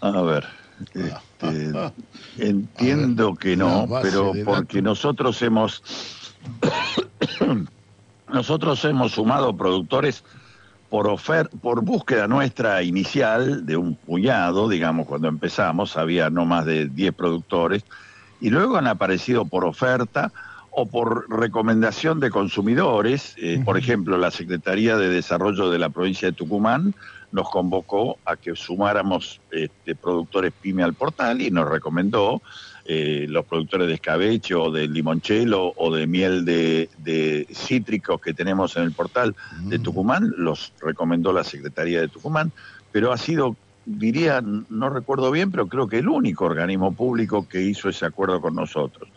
A ver, este, entiendo que no, pero porque nosotros hemos nosotros hemos sumado productores por ofer por búsqueda nuestra inicial de un puñado, digamos, cuando empezamos había no más de 10 productores y luego han aparecido por oferta o por recomendación de consumidores. Eh, Por ejemplo, la Secretaría de Desarrollo de la provincia de Tucumán nos convocó a que sumáramos este, productores pyme al portal y nos recomendó eh, los productores de escabeche o de limonchelo o de miel de, de cítricos que tenemos en el portal de Tucumán, los recomendó la Secretaría de Tucumán, pero ha sido, diría, no recuerdo bien, pero creo que el único organismo público que hizo ese acuerdo con nosotros.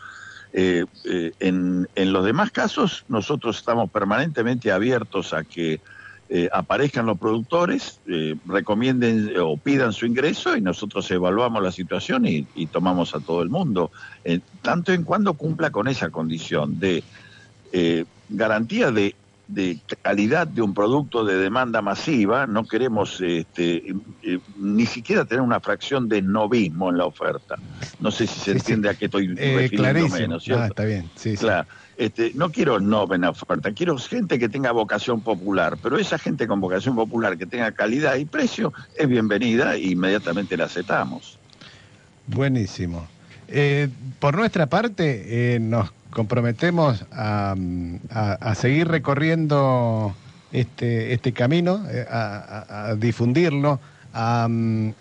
Eh, eh, en, en los demás casos, nosotros estamos permanentemente abiertos a que eh, aparezcan los productores, eh, recomienden o pidan su ingreso y nosotros evaluamos la situación y, y tomamos a todo el mundo, eh, tanto en cuando cumpla con esa condición de eh, garantía de, de calidad de un producto de demanda masiva, no queremos este, eh, ni siquiera tener una fracción de novismo en la oferta. No sé si se entiende a qué estoy Eh, refiriéndome, clarísimo. ¿no es cierto? Ah, está bien, sí, sí. Este, no quiero no en oferta, quiero gente que tenga vocación popular, pero esa gente con vocación popular que tenga calidad y precio es bienvenida e inmediatamente la aceptamos. Buenísimo. Eh, por nuestra parte, eh, nos comprometemos a, a- seguir recorriendo este, este camino, eh, a, difundirlo, a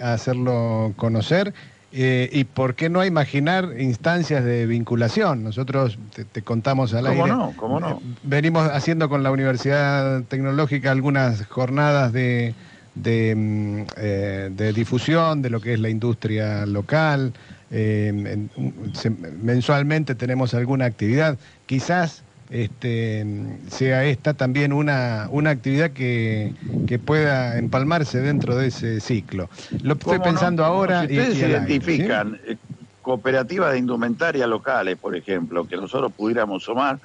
hacerlo conocer. Eh, y por qué no imaginar instancias de vinculación. Nosotros te, te contamos al ¿Cómo aire. no? ¿Cómo no? Venimos haciendo con la Universidad Tecnológica algunas jornadas de, de, mm, eh, de difusión de lo que es la industria local. Eh, mensualmente tenemos alguna actividad. Quizás este, sea esta también una, una actividad que, que pueda empalmarse dentro de ese ciclo. Lo estoy pensando ahora Si ustedes identifican eh, cooperativas de indumentaria locales, por ejemplo, que nosotros pudiéramos sumar,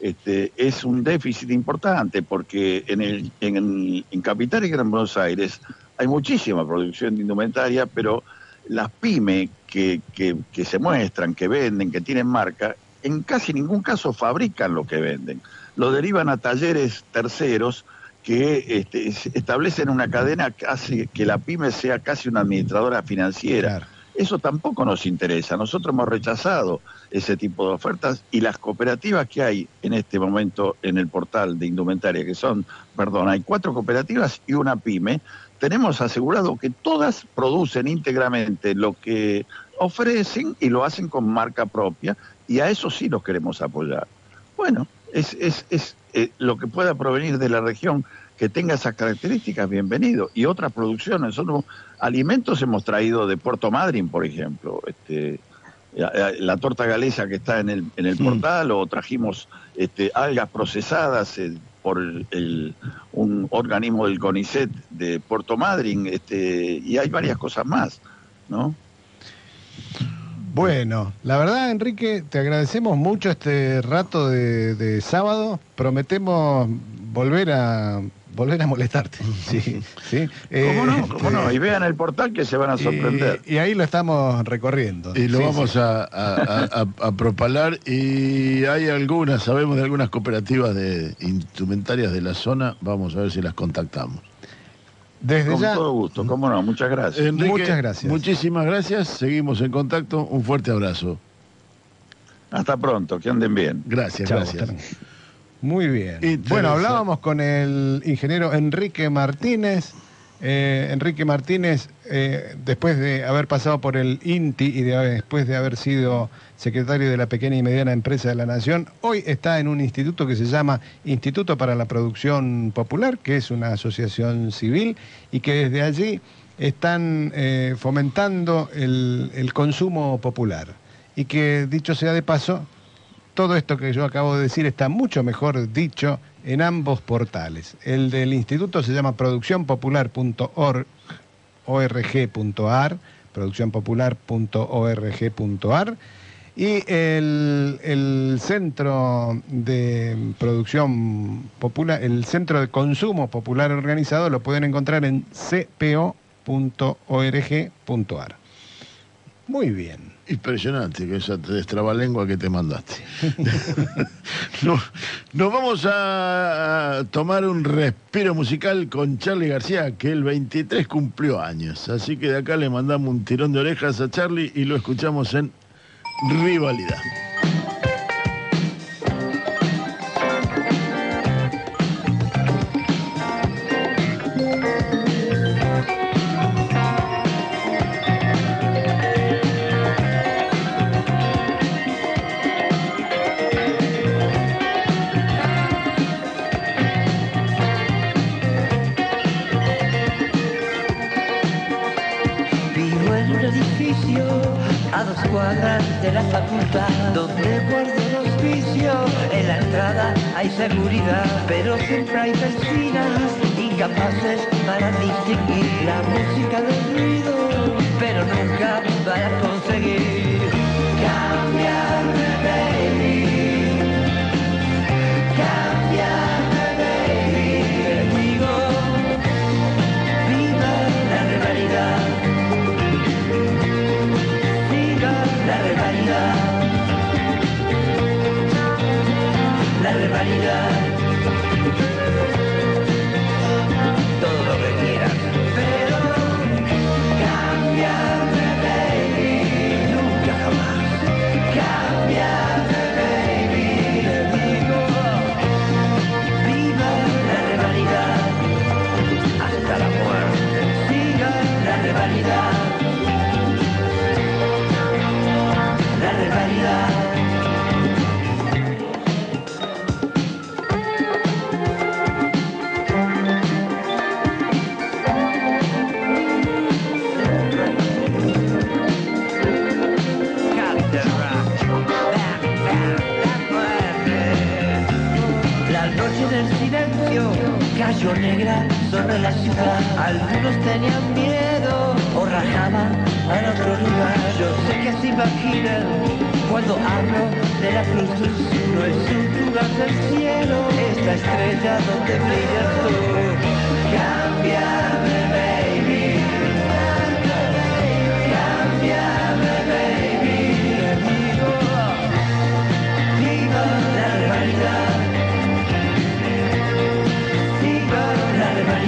este, es un déficit importante porque en, el, en, en Capital y Gran Buenos Aires hay muchísima producción de indumentaria, pero las pymes que, que, que se muestran, que venden, que tienen marca, en casi ningún caso fabrican lo que venden. Lo derivan a talleres terceros que este, es- establecen una cadena que hace que la pyme sea casi una administradora financiera. Eso tampoco nos interesa. Nosotros hemos rechazado ese tipo de ofertas y las cooperativas que hay en este momento en el portal de indumentaria, que son, perdón, hay cuatro cooperativas y una pyme, tenemos asegurado que todas producen íntegramente lo que ofrecen y lo hacen con marca propia y a eso sí los queremos apoyar. Bueno, es, es, es eh, lo que pueda provenir de la región que tenga esas características, bienvenido. Y otras producciones, nosotros alimentos hemos traído de Puerto Madryn, por ejemplo, este, la, la torta galesa que está en el, en el portal, o trajimos este, algas procesadas eh, por el- el- un organismo del CONICET de Puerto Madryn, este, y hay varias cosas más, ¿no? Bueno, la verdad, Enrique, te agradecemos mucho este rato de, de sábado. Prometemos volver a volver a molestarte. Sí, sí. ¿Cómo no? ¿Cómo no? Y vean el portal que se van a sorprender. Y, y ahí lo estamos recorriendo. Y lo Sí, vamos sí. A, a- a- a propalar y hay algunas, sabemos de algunas cooperativas de instrumentarias de la zona, vamos a ver si las contactamos. Desde Con ya, todo gusto, cómo no, muchas gracias. Enrique, Muchas gracias. Muchísimas gracias, seguimos en contacto, un fuerte abrazo. Hasta pronto, que anden bien. Gracias, Chao, gracias. Muy bien. Bueno, hablábamos con el ingeniero Enrique Martínez. Eh, Enrique Martínez, eh, después de haber pasado por el INTI y de- después de haber sido secretario de la pequeña y mediana empresa de la Nación, hoy está en un instituto que se llama Instituto para la Producción Popular, que es una asociación civil y que desde allí están eh, fomentando el consumo popular. Y que, dicho sea de paso, todo esto que yo acabo de decir está mucho mejor dicho en ambos portales. El del instituto se llama produccionpopular.org, org.ar, produccionpopular.org.ar y el, el centro de producción popular, el centro de consumo popular organizado lo pueden encontrar en cpo.org.ar. Muy bien. Impresionante que esa destrabalengua que te mandaste. No- nos vamos a tomar un respiro musical con Charlie García, que el 23 cumplió años. Así que de acá le mandamos un tirón de orejas a Charlie y lo escuchamos en Rivalidad. De la facultad donde guardo los vicios. En la entrada hay seguridad, pero siempre hay vecinas incapaces para distinguir la música del ruido, pero nunca para conseguir cayó negra sobre la ciudad. Algunos tenían miedo o rajaban al otro lugar. Yo sé que se imaginan cuando hablo de la cruz. No es un lugar del cielo, esta estrella donde brillas tú. Cámbiame, baby. Cámbiame, baby. Viva la rivalidad.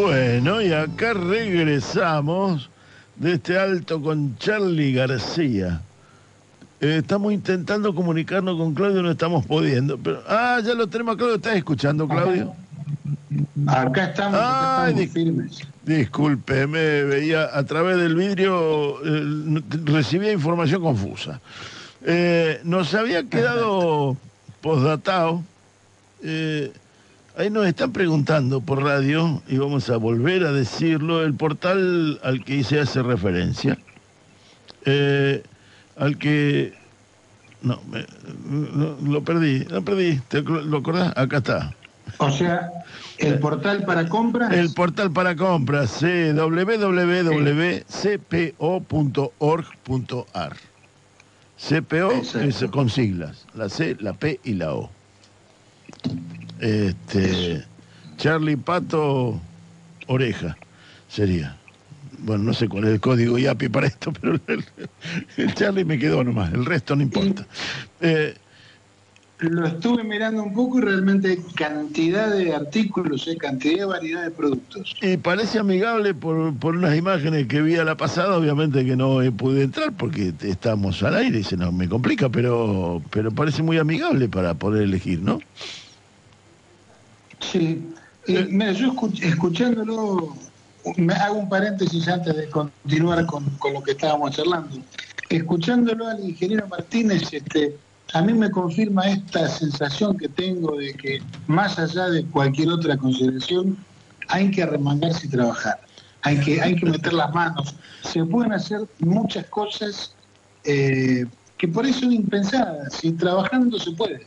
Bueno, y acá regresamos de este alto con Charlie García. Eh, estamos intentando comunicarnos con Claudio, no estamos pudiendo. Pero, ah, ya lo tenemos a Claudio. ¿Estás escuchando, Claudio? Acá estamos, acá Ay, estamos firmes. Disculpe, me veía a través del vidrio, eh, recibía información confusa. Eh, nos había quedado postdatado. Ahí nos están preguntando por radio, y vamos a volver a decirlo, el portal al que se hace referencia. eh, al que... No, me- no, lo perdí, lo perdí. ¿Te ¿Lo acordás? Acá está. O sea, el portal para compras. El portal para compras, sí, www.cpo.org.ar. CPO es con siglas, la C, la P y la O. Este, Charlie Pato Oreja sería. Bueno, no sé cuál es el código IAPI para esto, pero el, el Charlie me quedó nomás, el resto no importa. Eh, Lo estuve mirando un poco y realmente hay cantidad de artículos, hay cantidad de variedad de productos. Y parece amigable por, por unas imágenes que vi a la pasada, obviamente que no eh, pude entrar porque estamos al aire y se nos me complica, pero, pero parece muy amigable para poder elegir, ¿no? Sí. Mira, yo escuch- escuchándolo, me hago un paréntesis antes de continuar con, con lo que estábamos charlando. Escuchándolo al ingeniero Martínez, este, a mí me confirma esta sensación que tengo de que más allá de cualquier otra consideración, hay que arremangarse y trabajar. Hay que, hay que meter las manos. Se pueden hacer muchas cosas eh, que por eso son impensadas. Y trabajando se puede.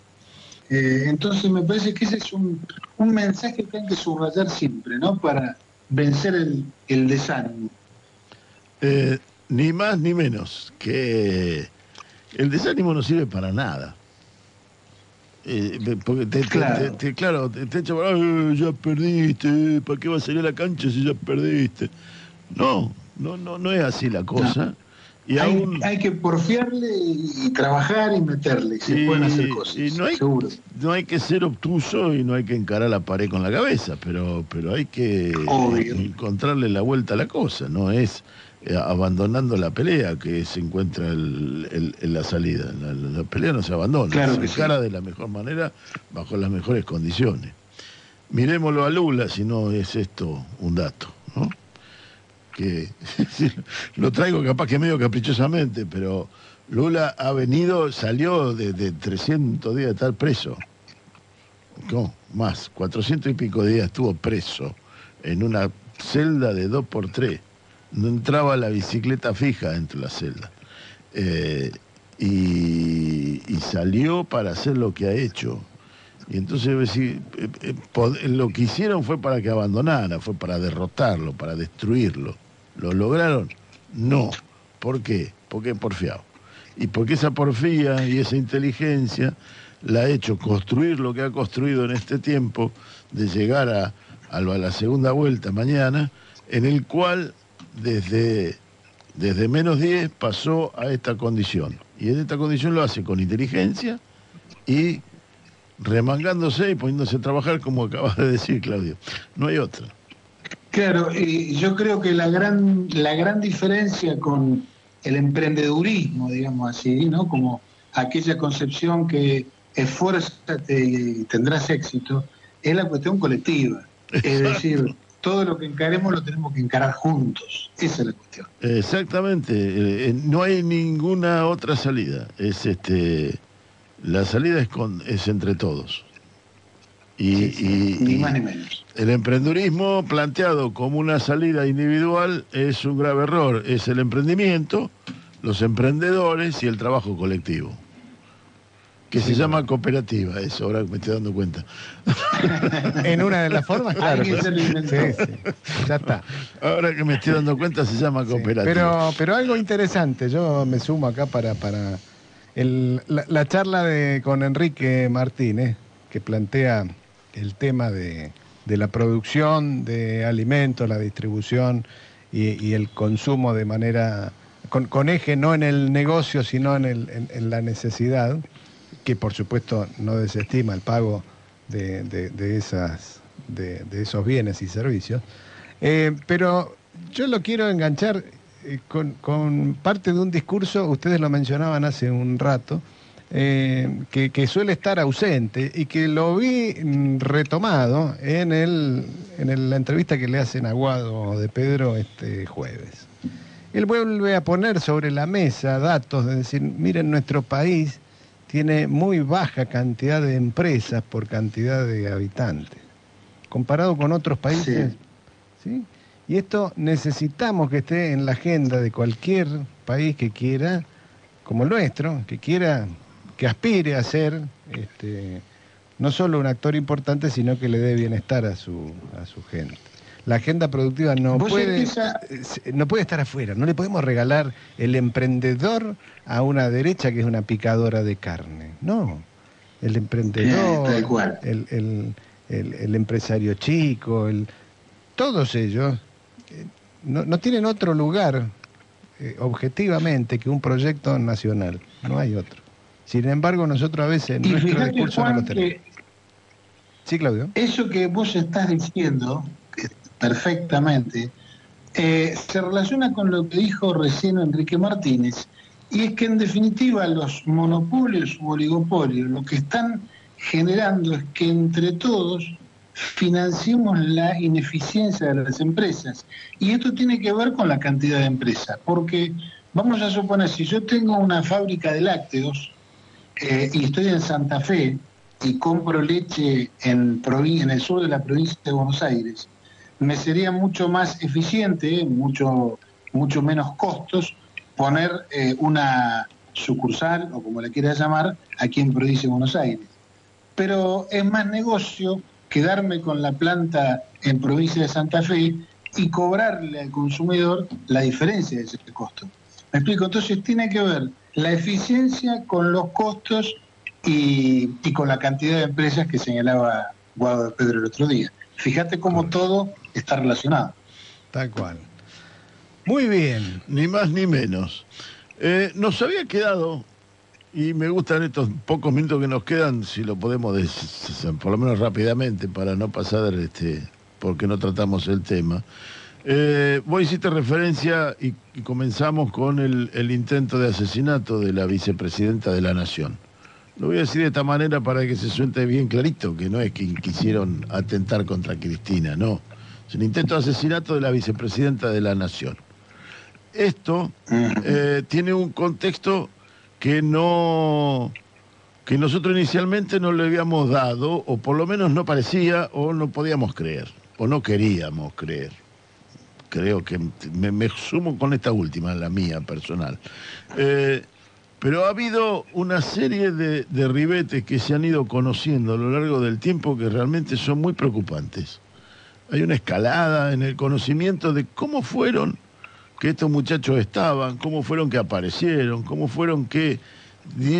Eh, entonces me parece que ese es un, un mensaje que hay que subrayar siempre, ¿no? Para vencer el, el desánimo. Eh, ni más ni menos que el desánimo no sirve para nada. Eh, porque te, Claro. te- te- claro, te, echa para, "Eh, ya perdiste, ¿para qué vas a salir a la cancha si ya perdiste? No, no, no, no es así la cosa. Y hay, aún, hay que porfiarle y, trabajar y meterle, y se pueden hacer cosas, y no hay, seguro. no hay que ser obtuso y no hay que encarar la pared con la cabeza, pero, pero hay que Obvio. encontrarle la vuelta a la cosa, no es eh, abandonando la pelea que se encuentra el- el- en la salida. La, la- pelea no se abandona, Claro se sí. encara de la mejor manera, bajo las mejores condiciones. Mirémoslo a Lula, si no es esto un dato, ¿no? Que lo traigo capaz que medio caprichosamente, pero Lula ha venido, salió de, de 300 días de estar preso. No, más, 400 y pico días estuvo preso en una celda de 2 por 3 No entraba la bicicleta fija dentro de la celda. Eh, y salió para hacer lo que ha hecho. Y entonces eh, eh, lo que hicieron fue para que abandonara, fue para derrotarlo, para destruirlo. ¿Lo lograron? No. ¿Por qué? Porque porfiado. Y porque esa porfía y esa inteligencia la ha hecho construir lo que ha construido en este tiempo, de llegar a, a la segunda vuelta mañana, en el cual desde, desde menos 10 pasó a esta condición. Y en esta condición lo hace con inteligencia y remangándose y poniéndose a trabajar como acabas de decir, Claudio. No hay otra. Claro, y yo creo que la gran, la gran diferencia con el emprendedurismo, digamos así, ¿no? Como aquella concepción que esfuérzate y tendrás éxito, es la cuestión colectiva. Es decir, todo lo que encaremos lo tenemos que encarar juntos. Esa es la cuestión. Exactamente, eh, eh, no hay ninguna otra salida. Es este, la salida es con, es entre todos. Y, y- Ni más ni menos. el emprendurismo planteado como una salida individual es un grave error. Es el emprendimiento, los emprendedores y el trabajo colectivo. Que se llama cooperativa, eso ahora me estoy dando cuenta. En una de las formas, claro. Alguien se lo inventó. Sí, sí, ya está. Ahora que me estoy dando cuenta se llama cooperativa. Pero, pero algo interesante, yo me sumo acá para, para el- la, la charla de, con Enrique Martínez, que plantea el tema de, de la producción de alimentos, la distribución y, el consumo de manera, con, eje no en el negocio, sino en, el- en- la necesidad, que por supuesto no desestima el pago de, de- esas, de, esos bienes y servicios. Eh, pero yo lo quiero enganchar con, con parte de un discurso, ustedes lo mencionaban hace un rato, eh, que, que suele estar ausente y que lo vi mm, retomado en, el, en el- la entrevista que le hacen a Guado de Pedro este jueves. Él vuelve a poner sobre la mesa datos de decir, miren, nuestro país tiene muy baja cantidad de empresas por cantidad de habitantes, comparado con otros países. ¿sí? Y esto necesitamos que esté en la agenda de cualquier país que quiera, como el nuestro, que quiera, que aspire a ser este, no solo un actor importante, sino que le dé bienestar a su, a su gente. La agenda productiva no puede, eh, no puede estar afuera. No le podemos regalar el emprendedor a una derecha que es una picadora de carne. No. El emprendedor, Eh, el, el- el- el empresario chico, el, todos ellos no, no tienen otro lugar eh, objetivamente que un proyecto nacional. No hay otro. Sin embargo, nosotros a veces en Y nuestro discurso no Juan, lo tenemos. que Sí, Claudio. eso que vos estás diciendo perfectamente eh, se relaciona con lo que dijo recién Enrique Martínez, y es que en definitiva los monopolios u oligopolios lo que están generando es que entre todos financiemos la ineficiencia de las empresas. Y esto tiene que ver con la cantidad de empresas, porque vamos a suponer, si yo tengo una fábrica de lácteos eh, y estoy en Santa Fe y compro leche en, en el sur de la provincia de Buenos Aires, me sería mucho más eficiente, mucho, mucho menos costos, poner eh, una sucursal, o como le quieras llamar, aquí en provincia de Buenos Aires. Pero es más negocio quedarme con la planta en provincia de Santa Fe y cobrarle al consumidor la diferencia de ese costo. ¿Me explico? Entonces tiene que ver la eficiencia con los costos y, y con la cantidad de empresas que señalaba Guado de Pedro el otro día. Fíjate cómo todo está relacionado. Tal cual. Muy bien. Ni más ni menos. Eh, nos había quedado, y me gustan estos pocos minutos que nos quedan, si lo podemos, por lo menos rápidamente, para no pasar, este, porque no tratamos el tema. Eh, vos hiciste referencia y, y comenzamos con el, el intento de asesinato de la vicepresidenta de la Nación. Lo voy a decir de esta manera para que se suelte bien clarito, que no es que quisieron atentar contra Cristina, no. Es un intento de asesinato de la vicepresidenta de la Nación. Esto eh, tiene un contexto que no que nosotros inicialmente no le habíamos dado, o por lo menos no parecía, o no podíamos creer, o no queríamos creer. Creo que me, sumo con esta última, la mía personal. Eh, pero ha habido una serie de, de ribetes que se han ido conociendo a lo largo del tiempo que realmente son muy preocupantes. Hay una escalada en el conocimiento de cómo fueron que estos muchachos estaban, cómo fueron que aparecieron, cómo fueron que,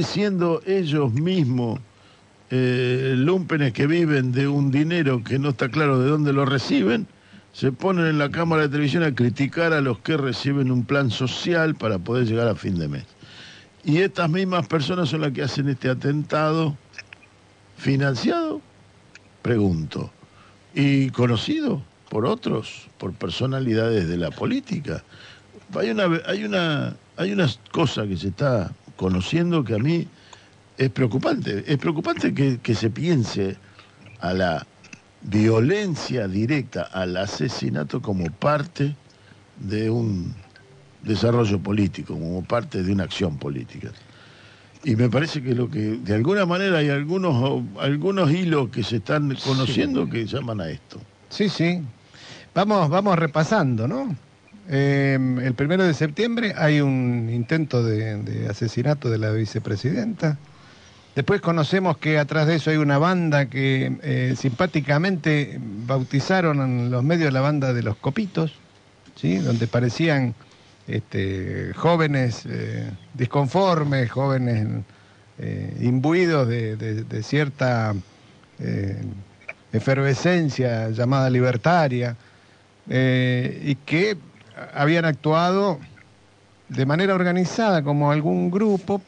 siendo ellos mismos eh, lumpenes que viven de un dinero que no está claro de dónde lo reciben, se ponen en la cámara de televisión a criticar a los que reciben un plan social para poder llegar a fin de mes. Y estas mismas personas son las que hacen este atentado financiado, pregunto, y conocido por otros, por personalidades de la política. Hay una, hay una, hay una cosa que se está conociendo que a mí es preocupante. Es preocupante que, que se piense a la violencia directa, al asesinato como parte de un desarrollo político, como parte de una acción política. Y me parece que lo que, de alguna manera, hay algunos, algunos hilos que se están conociendo que llaman a esto. Sí, sí. Vamos, vamos repasando, ¿no? Eh, el primero de septiembre hay un intento de, asesinato de la vicepresidenta. Después conocemos que atrás de eso hay una banda que eh, simpáticamente bautizaron en los medios la banda de los copitos, ¿sí? donde parecían este, jóvenes eh, disconformes, jóvenes eh, imbuidos de, de- cierta efervescencia llamada libertaria, y que habían actuado de manera organizada como algún grupo,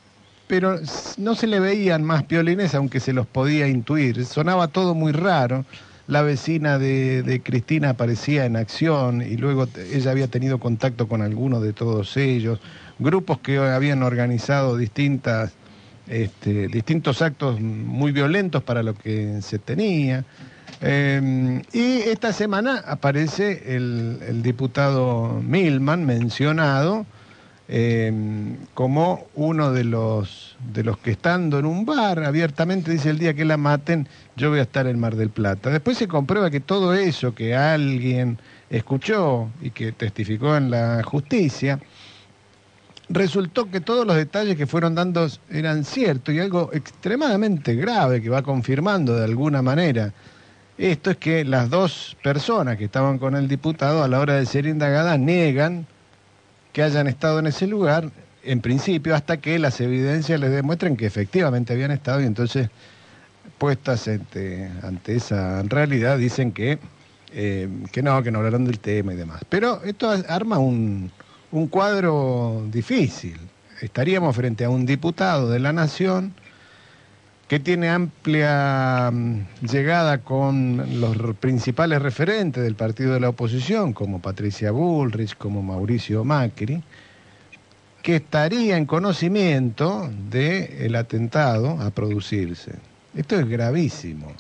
pero no se le veían más piolines, aunque se los podía intuir. Sonaba todo muy raro. la vecina de, de Cristina aparecía en acción y luego ella había tenido contacto con algunos de todos ellos, grupos que habían organizado distintas, este, distintos actos muy violentos para lo que se tenía. Eh, y esta semana aparece el, diputado Milman mencionado eh, como uno de los, de los que estando en un bar abiertamente dice el día que la maten, yo voy a estar en Mar del Plata. Después se comprueba que todo eso que alguien escuchó y que testificó en la justicia, resultó que todos los detalles que fueron dando eran ciertos y algo extremadamente grave que va confirmando de alguna manera. Esto es que las dos personas que estaban con el diputado a la hora de ser indagadas niegan que hayan estado en ese lugar, en principio, hasta que las evidencias les demuestren que efectivamente habían estado y entonces, puestas ante, esa realidad, dicen que, eh, que no, que no hablaron del tema y demás. Pero esto arma un, un cuadro difícil. Estaríamos frente a un diputado de la Nación que tiene amplia mm, llegada con los principales referentes del partido de la oposición, como Patricia Bullrich, como Mauricio Macri, que estaría en conocimiento del atentado a producirse. Esto es gravísimo.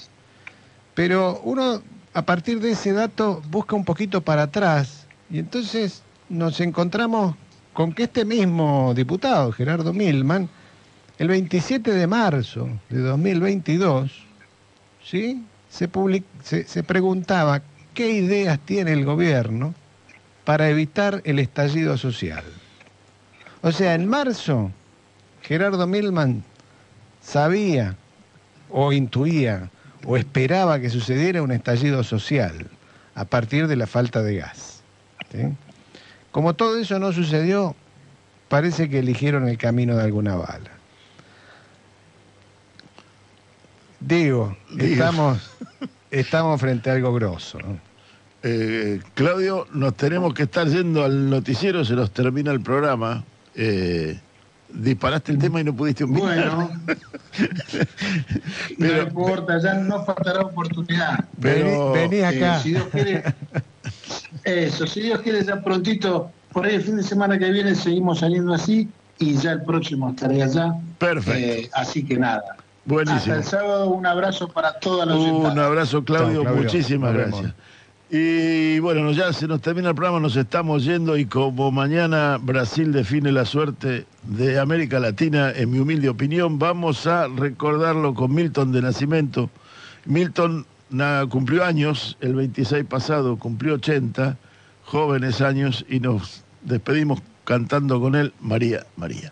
Pero uno, a partir de ese dato, busca un poquito para atrás y entonces nos encontramos con que este mismo diputado, Gerardo Milman, el 27 de marzo de 2022, ¿sí? se, se, preguntaba qué ideas tiene el gobierno para evitar el estallido social. O sea, en marzo, Gerardo Milman sabía o intuía o esperaba que sucediera un estallido social a partir de la falta de gas. Como todo eso no sucedió, parece que eligieron el camino de alguna bala. Digo, Digo. estamos, estamos frente a algo grosso. ¿no? Eh, Claudio, nos tenemos que estar yendo al noticiero, se nos termina el programa. Eh, disparaste el tema y no pudiste opinar. Bueno, no Pero- importa, ya no faltará oportunidad. Pero- Vení, vení Eh, acá. si Dios quiere, eso, si Dios quiere, ya prontito, por ahí el fin de semana que viene seguimos saliendo así y ya el próximo estaré allá. Perfecto. Eh, así que nada. Hasta Buenísimo. el sábado, un abrazo para toda la Un abrazo, Claudio, Chao, Claudio. muchísimas Nos vemos. gracias. Y bueno, ya se nos termina el programa, nos estamos yendo y como mañana Brasil define la suerte de América Latina, en mi humilde opinión, vamos a recordarlo con Milton de Nacimiento. Milton na- cumplió años, el 26 pasado cumplió 80, jóvenes años, y nos despedimos cantando con él María, María.